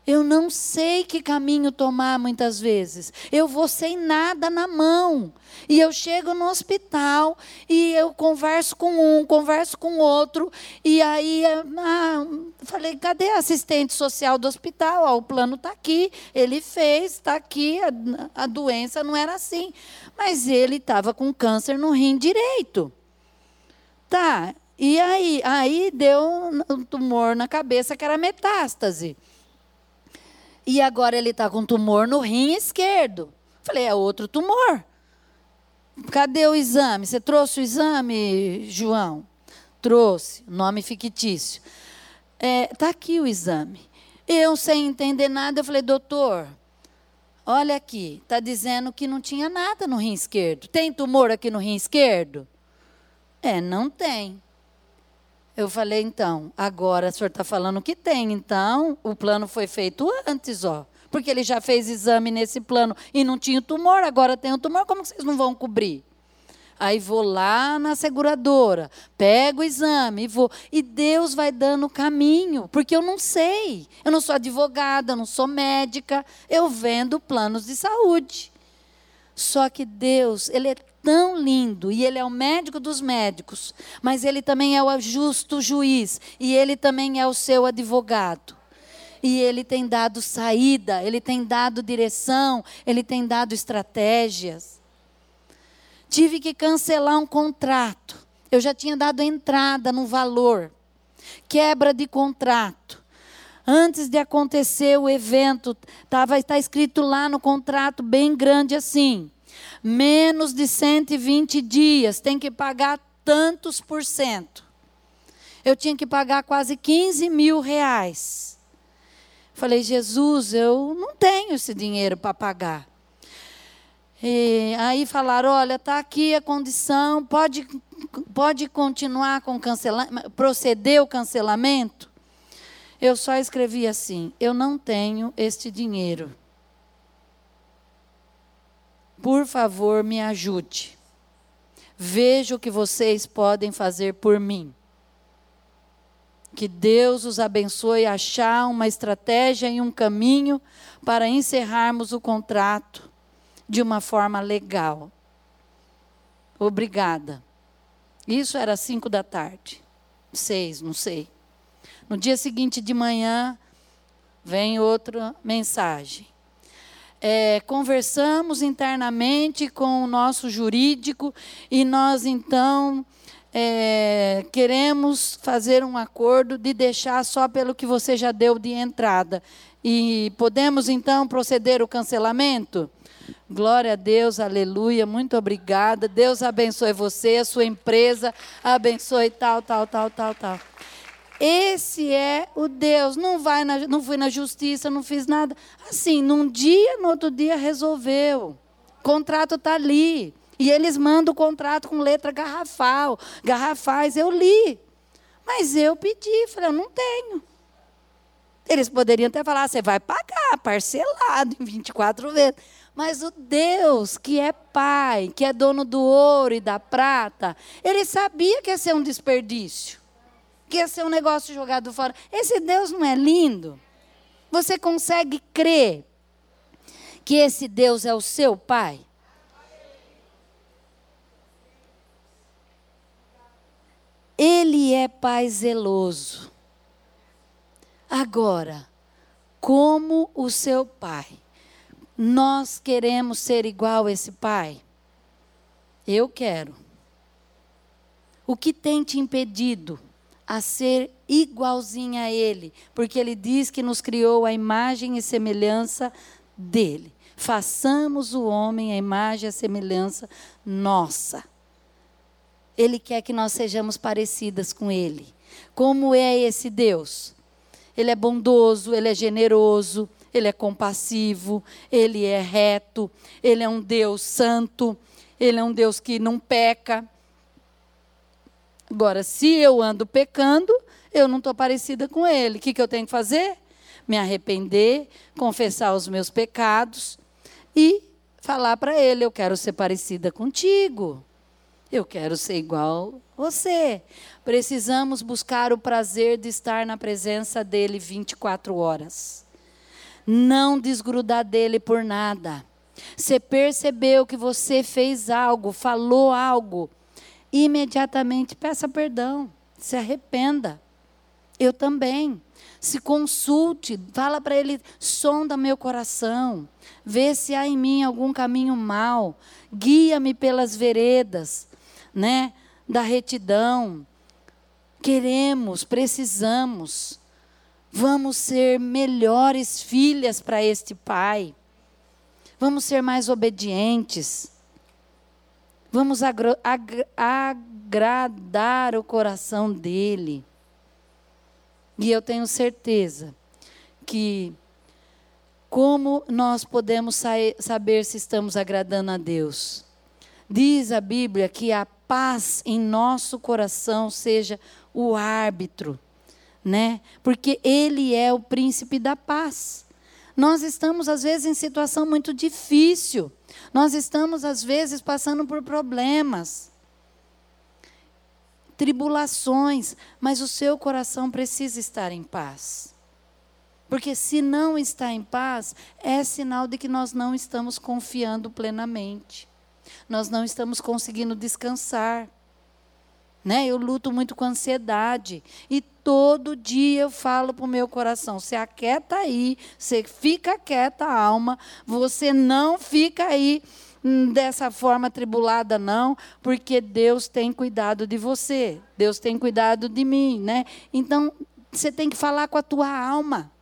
Eu não sei que caminho tomar muitas vezes. Eu vou sem nada na mão. E eu chego no hospital e eu converso com um, converso com outro. E aí, ah, falei, cadê a assistente social do hospital? Ah, o plano está aqui, ele fez, está aqui. A, a doença não era assim. Mas ele estava com câncer no rim direito. Tá, e aí? Aí deu um tumor na cabeça que era metástase. E agora ele está com tumor no rim esquerdo. Falei, é outro tumor. Cadê o exame? Você trouxe o exame, João? Trouxe, nome fictício. Está é, tá aqui o exame. Eu, sem entender nada, eu falei, doutor, olha aqui, está dizendo que não tinha nada no rim esquerdo. Tem tumor aqui no rim esquerdo? É, não tem. Eu falei, então, agora o senhor está falando que tem, então o plano foi feito antes, ó. Porque ele já fez exame nesse plano e não tinha tumor, agora tem o tumor, como vocês não vão cobrir? Aí vou lá na seguradora, pego o exame e vou. E Deus vai dando o caminho, porque eu não sei. Eu não sou advogada, eu não sou médica, eu vendo planos de saúde. Só que Deus, Ele é tão lindo e ele é o médico dos médicos, mas ele também é o justo juiz e ele também é o seu advogado. E ele tem dado saída, ele tem dado direção, ele tem dado estratégias. Tive que cancelar um contrato. Eu já tinha dado entrada no valor. Quebra de contrato. Antes de acontecer o evento, estava tá escrito lá no contrato bem grande assim: menos de 120 dias, tem que pagar tantos por cento. Eu tinha que pagar quase 15 mil reais. Falei, Jesus, eu não tenho esse dinheiro para pagar. E aí falaram, olha, está aqui a condição, pode, pode continuar com cancelamento, proceder o cancelamento? Eu só escrevi assim, eu não tenho este dinheiro por favor, me ajude. Veja o que vocês podem fazer por mim. Que Deus os abençoe a achar uma estratégia e um caminho para encerrarmos o contrato de uma forma legal. Obrigada. Isso era cinco da tarde. Seis, não sei. No dia seguinte de manhã, vem outra mensagem é, conversamos internamente com o nosso jurídico e nós então é, queremos fazer um acordo de deixar só pelo que você já deu de entrada. E podemos então proceder o cancelamento? Glória a Deus, aleluia, muito obrigada. Deus abençoe você, a sua empresa, abençoe tal, tal, tal, tal, tal. Esse é o Deus. Não, vai na, não fui na justiça, não fiz nada. Assim, num dia, no outro dia resolveu. O contrato está ali. E eles mandam o contrato com letra garrafal, garrafais. Eu li. Mas eu pedi, falei, eu não tenho. Eles poderiam até falar, você vai pagar, parcelado em 24 vezes. Mas o Deus que é Pai, que é dono do ouro e da prata, ele sabia que ia ser um desperdício que ia ser um negócio jogado fora. Esse Deus não é lindo? Você consegue crer que esse Deus é o seu Pai? Ele é Pai zeloso. Agora, como o seu Pai, nós queremos ser igual a esse Pai? Eu quero. O que tem te impedido? A ser igualzinha a Ele, porque Ele diz que nos criou a imagem e semelhança dele. Façamos o homem a imagem e a semelhança nossa. Ele quer que nós sejamos parecidas com Ele. Como é esse Deus? Ele é bondoso, ele é generoso, ele é compassivo, ele é reto, ele é um Deus santo, ele é um Deus que não peca. Agora, se eu ando pecando, eu não estou parecida com ele. O que, que eu tenho que fazer? me arrepender, confessar os meus pecados e falar para ele: eu quero ser parecida contigo. Eu quero ser igual você. Precisamos buscar o prazer de estar na presença dele 24 horas. Não desgrudar dele por nada. Você percebeu que você fez algo, falou algo, imediatamente peça perdão, se arrependa. Eu também. Se consulte, fala para ele, sonda meu coração, vê se há em mim algum caminho mau, guia-me pelas veredas, né, da retidão. Queremos, precisamos. Vamos ser melhores filhas para este pai. Vamos ser mais obedientes. Vamos agradar o coração dele. E eu tenho certeza que como nós podemos saber se estamos agradando a Deus? Diz a Bíblia que a paz em nosso coração seja o árbitro, né? Porque ele é o príncipe da paz. Nós estamos às vezes em situação muito difícil. Nós estamos às vezes passando por problemas tribulações, mas o seu coração precisa estar em paz. Porque se não está em paz, é sinal de que nós não estamos confiando plenamente. Nós não estamos conseguindo descansar. Né? Eu luto muito com ansiedade. E todo dia eu falo para o meu coração: você aquieta aí, você fica quieta, alma, você não fica aí dessa forma tribulada, não, porque Deus tem cuidado de você, Deus tem cuidado de mim, né? Então, você tem que falar com a tua alma.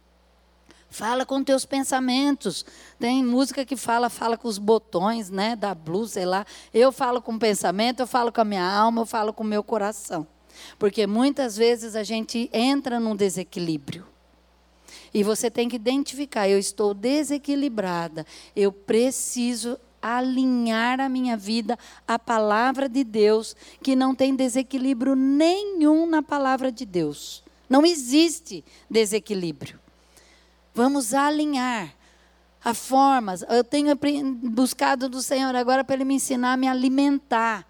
Fala com teus pensamentos. Tem música que fala, fala com os botões, né, da blusa, sei lá. Eu falo com o pensamento, eu falo com a minha alma, eu falo com o meu coração. Porque muitas vezes a gente entra num desequilíbrio. E você tem que identificar, eu estou desequilibrada, eu preciso alinhar a minha vida à palavra de Deus, que não tem desequilíbrio nenhum na palavra de Deus. Não existe desequilíbrio. Vamos alinhar a formas. Eu tenho buscado do Senhor agora para Ele me ensinar a me alimentar.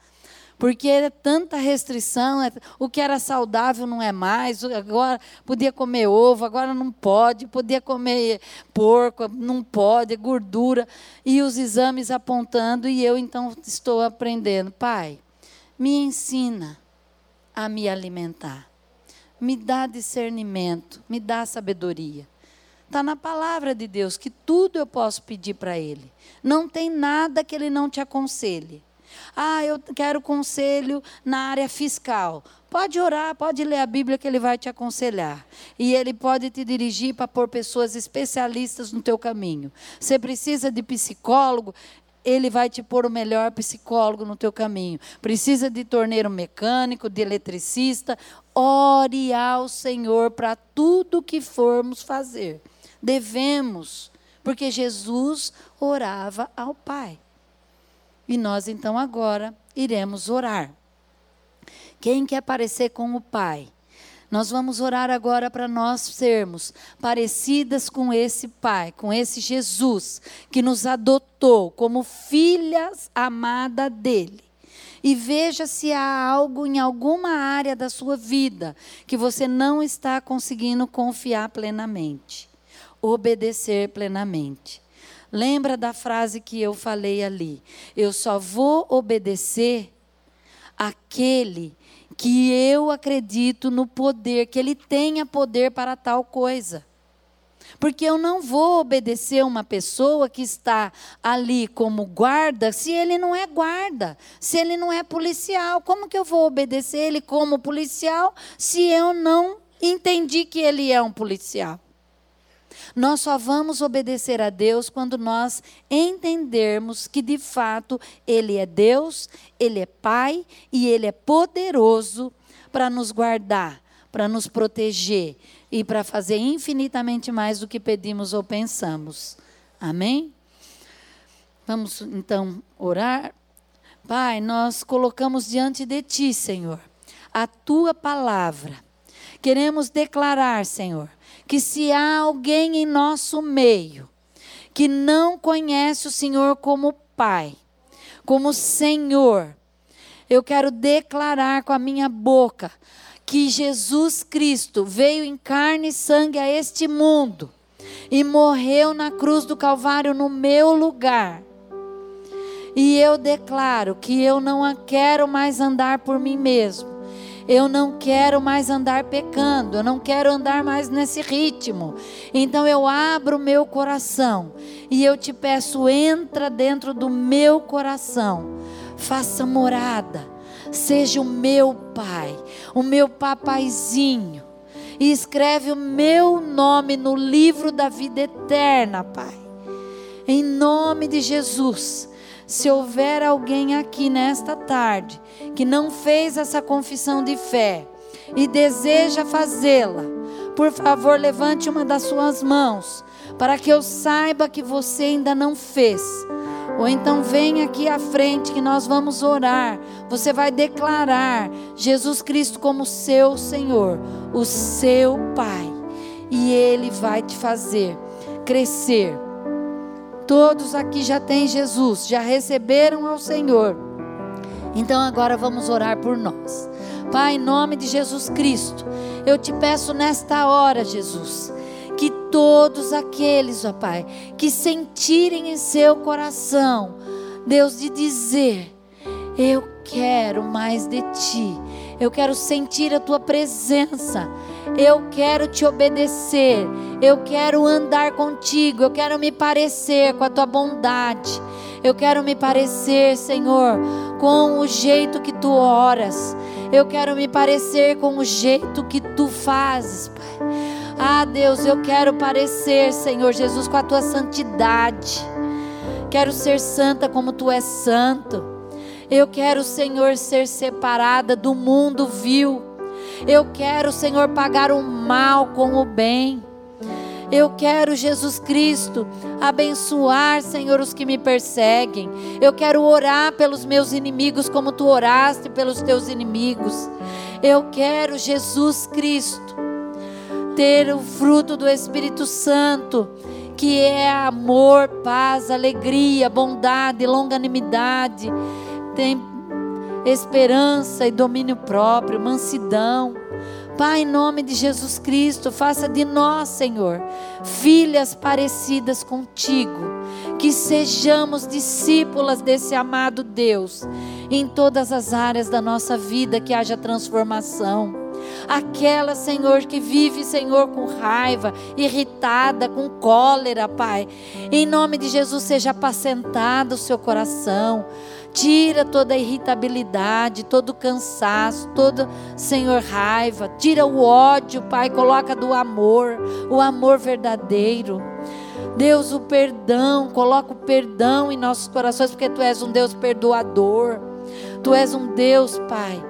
Porque é tanta restrição, é, o que era saudável não é mais, agora podia comer ovo, agora não pode, podia comer porco, não pode, gordura, e os exames apontando, e eu então estou aprendendo. Pai, me ensina a me alimentar, me dá discernimento, me dá sabedoria. Está na palavra de Deus que tudo eu posso pedir para Ele. Não tem nada que Ele não te aconselhe. Ah, eu quero conselho na área fiscal. Pode orar, pode ler a Bíblia que ele vai te aconselhar. E ele pode te dirigir para pôr pessoas especialistas no teu caminho. Você precisa de psicólogo, ele vai te pôr o melhor psicólogo no teu caminho. Precisa de torneiro mecânico, de eletricista. Ore ao Senhor para tudo que formos fazer. Devemos, porque Jesus orava ao Pai. E nós então agora iremos orar. Quem quer parecer com o Pai? Nós vamos orar agora para nós sermos parecidas com esse Pai, com esse Jesus que nos adotou como filhas amada dele. E veja se há algo em alguma área da sua vida que você não está conseguindo confiar plenamente, obedecer plenamente. Lembra da frase que eu falei ali? Eu só vou obedecer aquele que eu acredito no poder, que ele tenha poder para tal coisa. Porque eu não vou obedecer uma pessoa que está ali como guarda, se ele não é guarda, se ele não é policial. Como que eu vou obedecer ele como policial se eu não entendi que ele é um policial? Nós só vamos obedecer a Deus quando nós entendermos que de fato Ele é Deus, Ele é Pai e Ele é poderoso para nos guardar, para nos proteger e para fazer infinitamente mais do que pedimos ou pensamos. Amém? Vamos então orar. Pai, nós colocamos diante de Ti, Senhor, a Tua palavra. Queremos declarar, Senhor, que se há alguém em nosso meio que não conhece o Senhor como Pai, como Senhor, eu quero declarar com a minha boca que Jesus Cristo veio em carne e sangue a este mundo e morreu na cruz do Calvário no meu lugar. E eu declaro que eu não quero mais andar por mim mesmo. Eu não quero mais andar pecando, eu não quero andar mais nesse ritmo. Então eu abro o meu coração e eu te peço, entra dentro do meu coração. Faça morada. Seja o meu pai, o meu papaizinho e escreve o meu nome no livro da vida eterna, Pai. Em nome de Jesus. Se houver alguém aqui nesta tarde que não fez essa confissão de fé e deseja fazê-la, por favor, levante uma das suas mãos, para que eu saiba que você ainda não fez. Ou então vem aqui à frente que nós vamos orar. Você vai declarar Jesus Cristo como seu Senhor, o seu Pai. E Ele vai te fazer crescer. Todos aqui já têm Jesus, já receberam ao Senhor. Então agora vamos orar por nós. Pai, em nome de Jesus Cristo, eu te peço nesta hora, Jesus que todos aqueles, ó Pai, que sentirem em seu coração, Deus, de dizer: Eu quero mais de Ti, eu quero sentir a Tua presença, eu quero te obedecer, eu quero andar contigo, eu quero me parecer com a Tua bondade, eu quero me parecer, Senhor, com o jeito que Tu oras, eu quero me parecer com o jeito que Tu fazes, Pai. Ah, Deus, eu quero parecer, Senhor Jesus, com a tua santidade. Quero ser santa como tu és santo. Eu quero, Senhor, ser separada do mundo vil. Eu quero, Senhor, pagar o mal com o bem. Eu quero, Jesus Cristo, abençoar, Senhor, os que me perseguem. Eu quero orar pelos meus inimigos como tu oraste pelos teus inimigos. Eu quero, Jesus Cristo, ter o fruto do Espírito Santo, que é amor, paz, alegria, bondade, longanimidade, tem esperança e domínio próprio, mansidão. Pai, em nome de Jesus Cristo, faça de nós, Senhor, filhas parecidas contigo, que sejamos discípulas desse amado Deus, em todas as áreas da nossa vida, que haja transformação Aquela, Senhor, que vive, Senhor, com raiva, irritada, com cólera, Pai. Em nome de Jesus, seja apacentado o seu coração. Tira toda a irritabilidade, todo o cansaço, toda, Senhor, raiva. Tira o ódio, Pai. Coloca do amor, o amor verdadeiro. Deus, o perdão, coloca o perdão em nossos corações, porque Tu és um Deus perdoador. Tu és um Deus, Pai,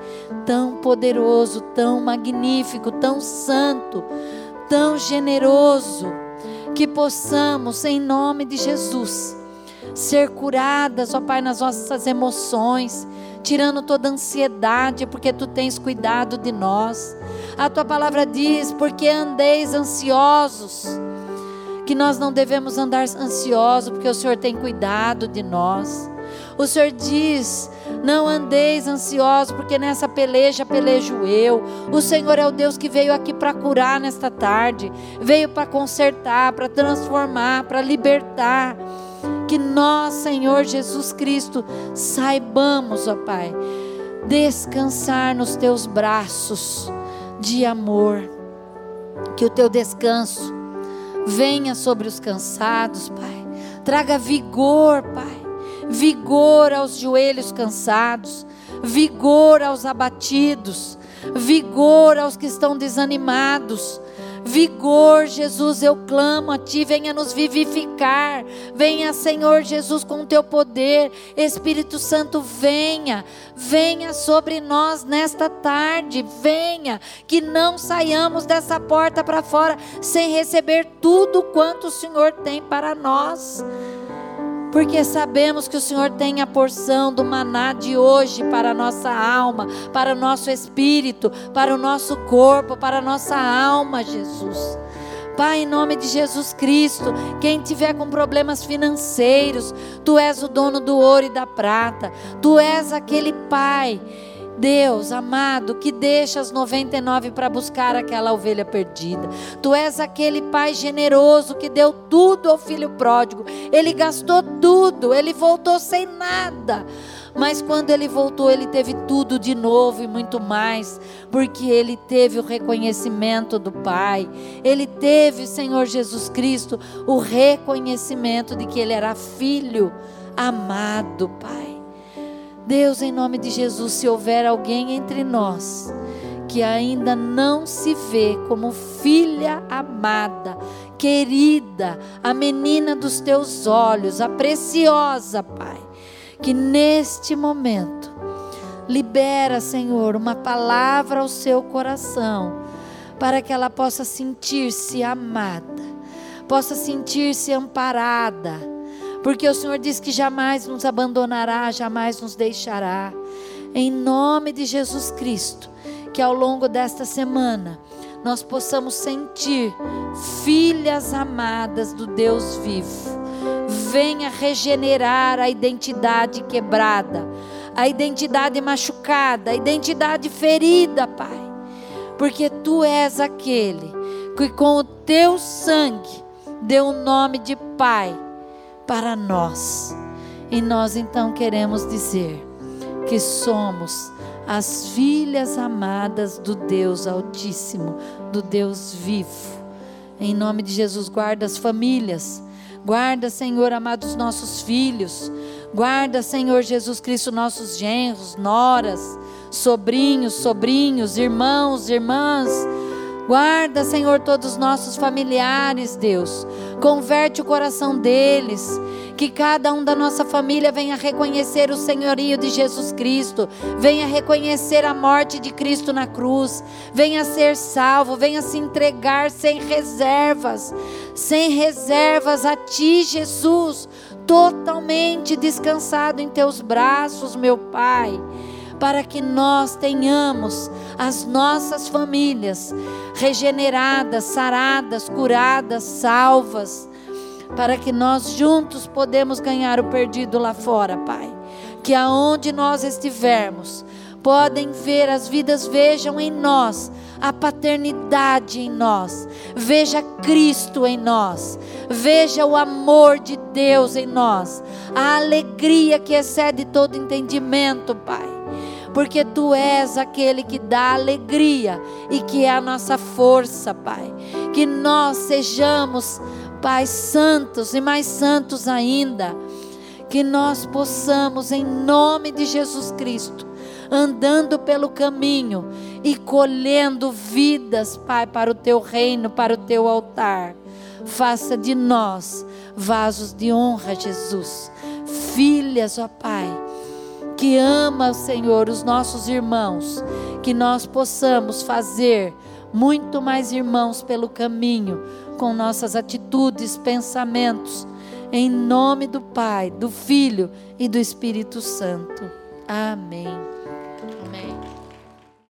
tão poderoso, tão magnífico, tão santo, tão generoso, que possamos, em nome de Jesus, ser curadas, ó Pai, nas nossas emoções, tirando toda ansiedade, porque tu tens cuidado de nós. A tua palavra diz: porque andeis ansiosos, que nós não devemos andar ansiosos, porque o Senhor tem cuidado de nós. O Senhor diz: não andeis ansiosos, porque nessa peleja pelejo eu. O Senhor é o Deus que veio aqui para curar nesta tarde, veio para consertar, para transformar, para libertar. Que nós, Senhor Jesus Cristo, saibamos, ó Pai, descansar nos teus braços de amor. Que o teu descanso venha sobre os cansados, Pai. Traga vigor, Pai vigor aos joelhos cansados, vigor aos abatidos, vigor aos que estão desanimados. Vigor, Jesus, eu clamo a Ti, venha nos vivificar. Venha, Senhor Jesus, com o Teu poder. Espírito Santo, venha, venha sobre nós nesta tarde. Venha, que não saiamos dessa porta para fora sem receber tudo quanto o Senhor tem para nós porque sabemos que o Senhor tem a porção do maná de hoje para a nossa alma, para o nosso espírito, para o nosso corpo, para a nossa alma, Jesus. Pai, em nome de Jesus Cristo, quem tiver com problemas financeiros, tu és o dono do ouro e da prata, tu és aquele Pai. Deus amado, que deixa as 99 para buscar aquela ovelha perdida. Tu és aquele pai generoso que deu tudo ao filho pródigo. Ele gastou tudo, ele voltou sem nada. Mas quando ele voltou, ele teve tudo de novo e muito mais, porque ele teve o reconhecimento do Pai. Ele teve, Senhor Jesus Cristo, o reconhecimento de que ele era filho amado, Pai. Deus, em nome de Jesus, se houver alguém entre nós que ainda não se vê como filha amada, querida, a menina dos teus olhos, a preciosa, Pai que neste momento libera, Senhor, uma palavra ao seu coração, para que ela possa sentir-se amada, possa sentir-se amparada, porque o Senhor diz que jamais nos abandonará, jamais nos deixará. Em nome de Jesus Cristo, que ao longo desta semana nós possamos sentir filhas amadas do Deus vivo venha regenerar a identidade quebrada, a identidade machucada, a identidade ferida, Pai. Porque tu és aquele que com o teu sangue deu o nome de Pai para nós. E nós então queremos dizer que somos as filhas amadas do Deus Altíssimo, do Deus vivo. Em nome de Jesus, guarda as famílias Guarda, Senhor, amados nossos filhos. Guarda, Senhor Jesus Cristo, nossos genros, noras, sobrinhos, sobrinhos, irmãos, irmãs. Guarda, Senhor, todos os nossos familiares, Deus. Converte o coração deles. Que cada um da nossa família venha reconhecer o senhorio de Jesus Cristo. Venha reconhecer a morte de Cristo na cruz. Venha ser salvo. Venha se entregar sem reservas. Sem reservas a Ti, Jesus. Totalmente descansado em Teus braços, meu Pai para que nós tenhamos as nossas famílias regeneradas, saradas, curadas, salvas, para que nós juntos podemos ganhar o perdido lá fora, Pai. Que aonde nós estivermos, podem ver, as vidas vejam em nós a paternidade em nós, veja Cristo em nós, veja o amor de Deus em nós, a alegria que excede todo entendimento, Pai porque tu és aquele que dá alegria e que é a nossa força, Pai. Que nós sejamos, Pai, santos e mais santos ainda. Que nós possamos, em nome de Jesus Cristo, andando pelo caminho e colhendo vidas, Pai, para o teu reino, para o teu altar. Faça de nós vasos de honra, Jesus. Filhas, ó Pai que ama, Senhor, os nossos irmãos, que nós possamos fazer muito mais irmãos pelo caminho, com nossas atitudes, pensamentos, em nome do Pai, do Filho e do Espírito Santo. Amém.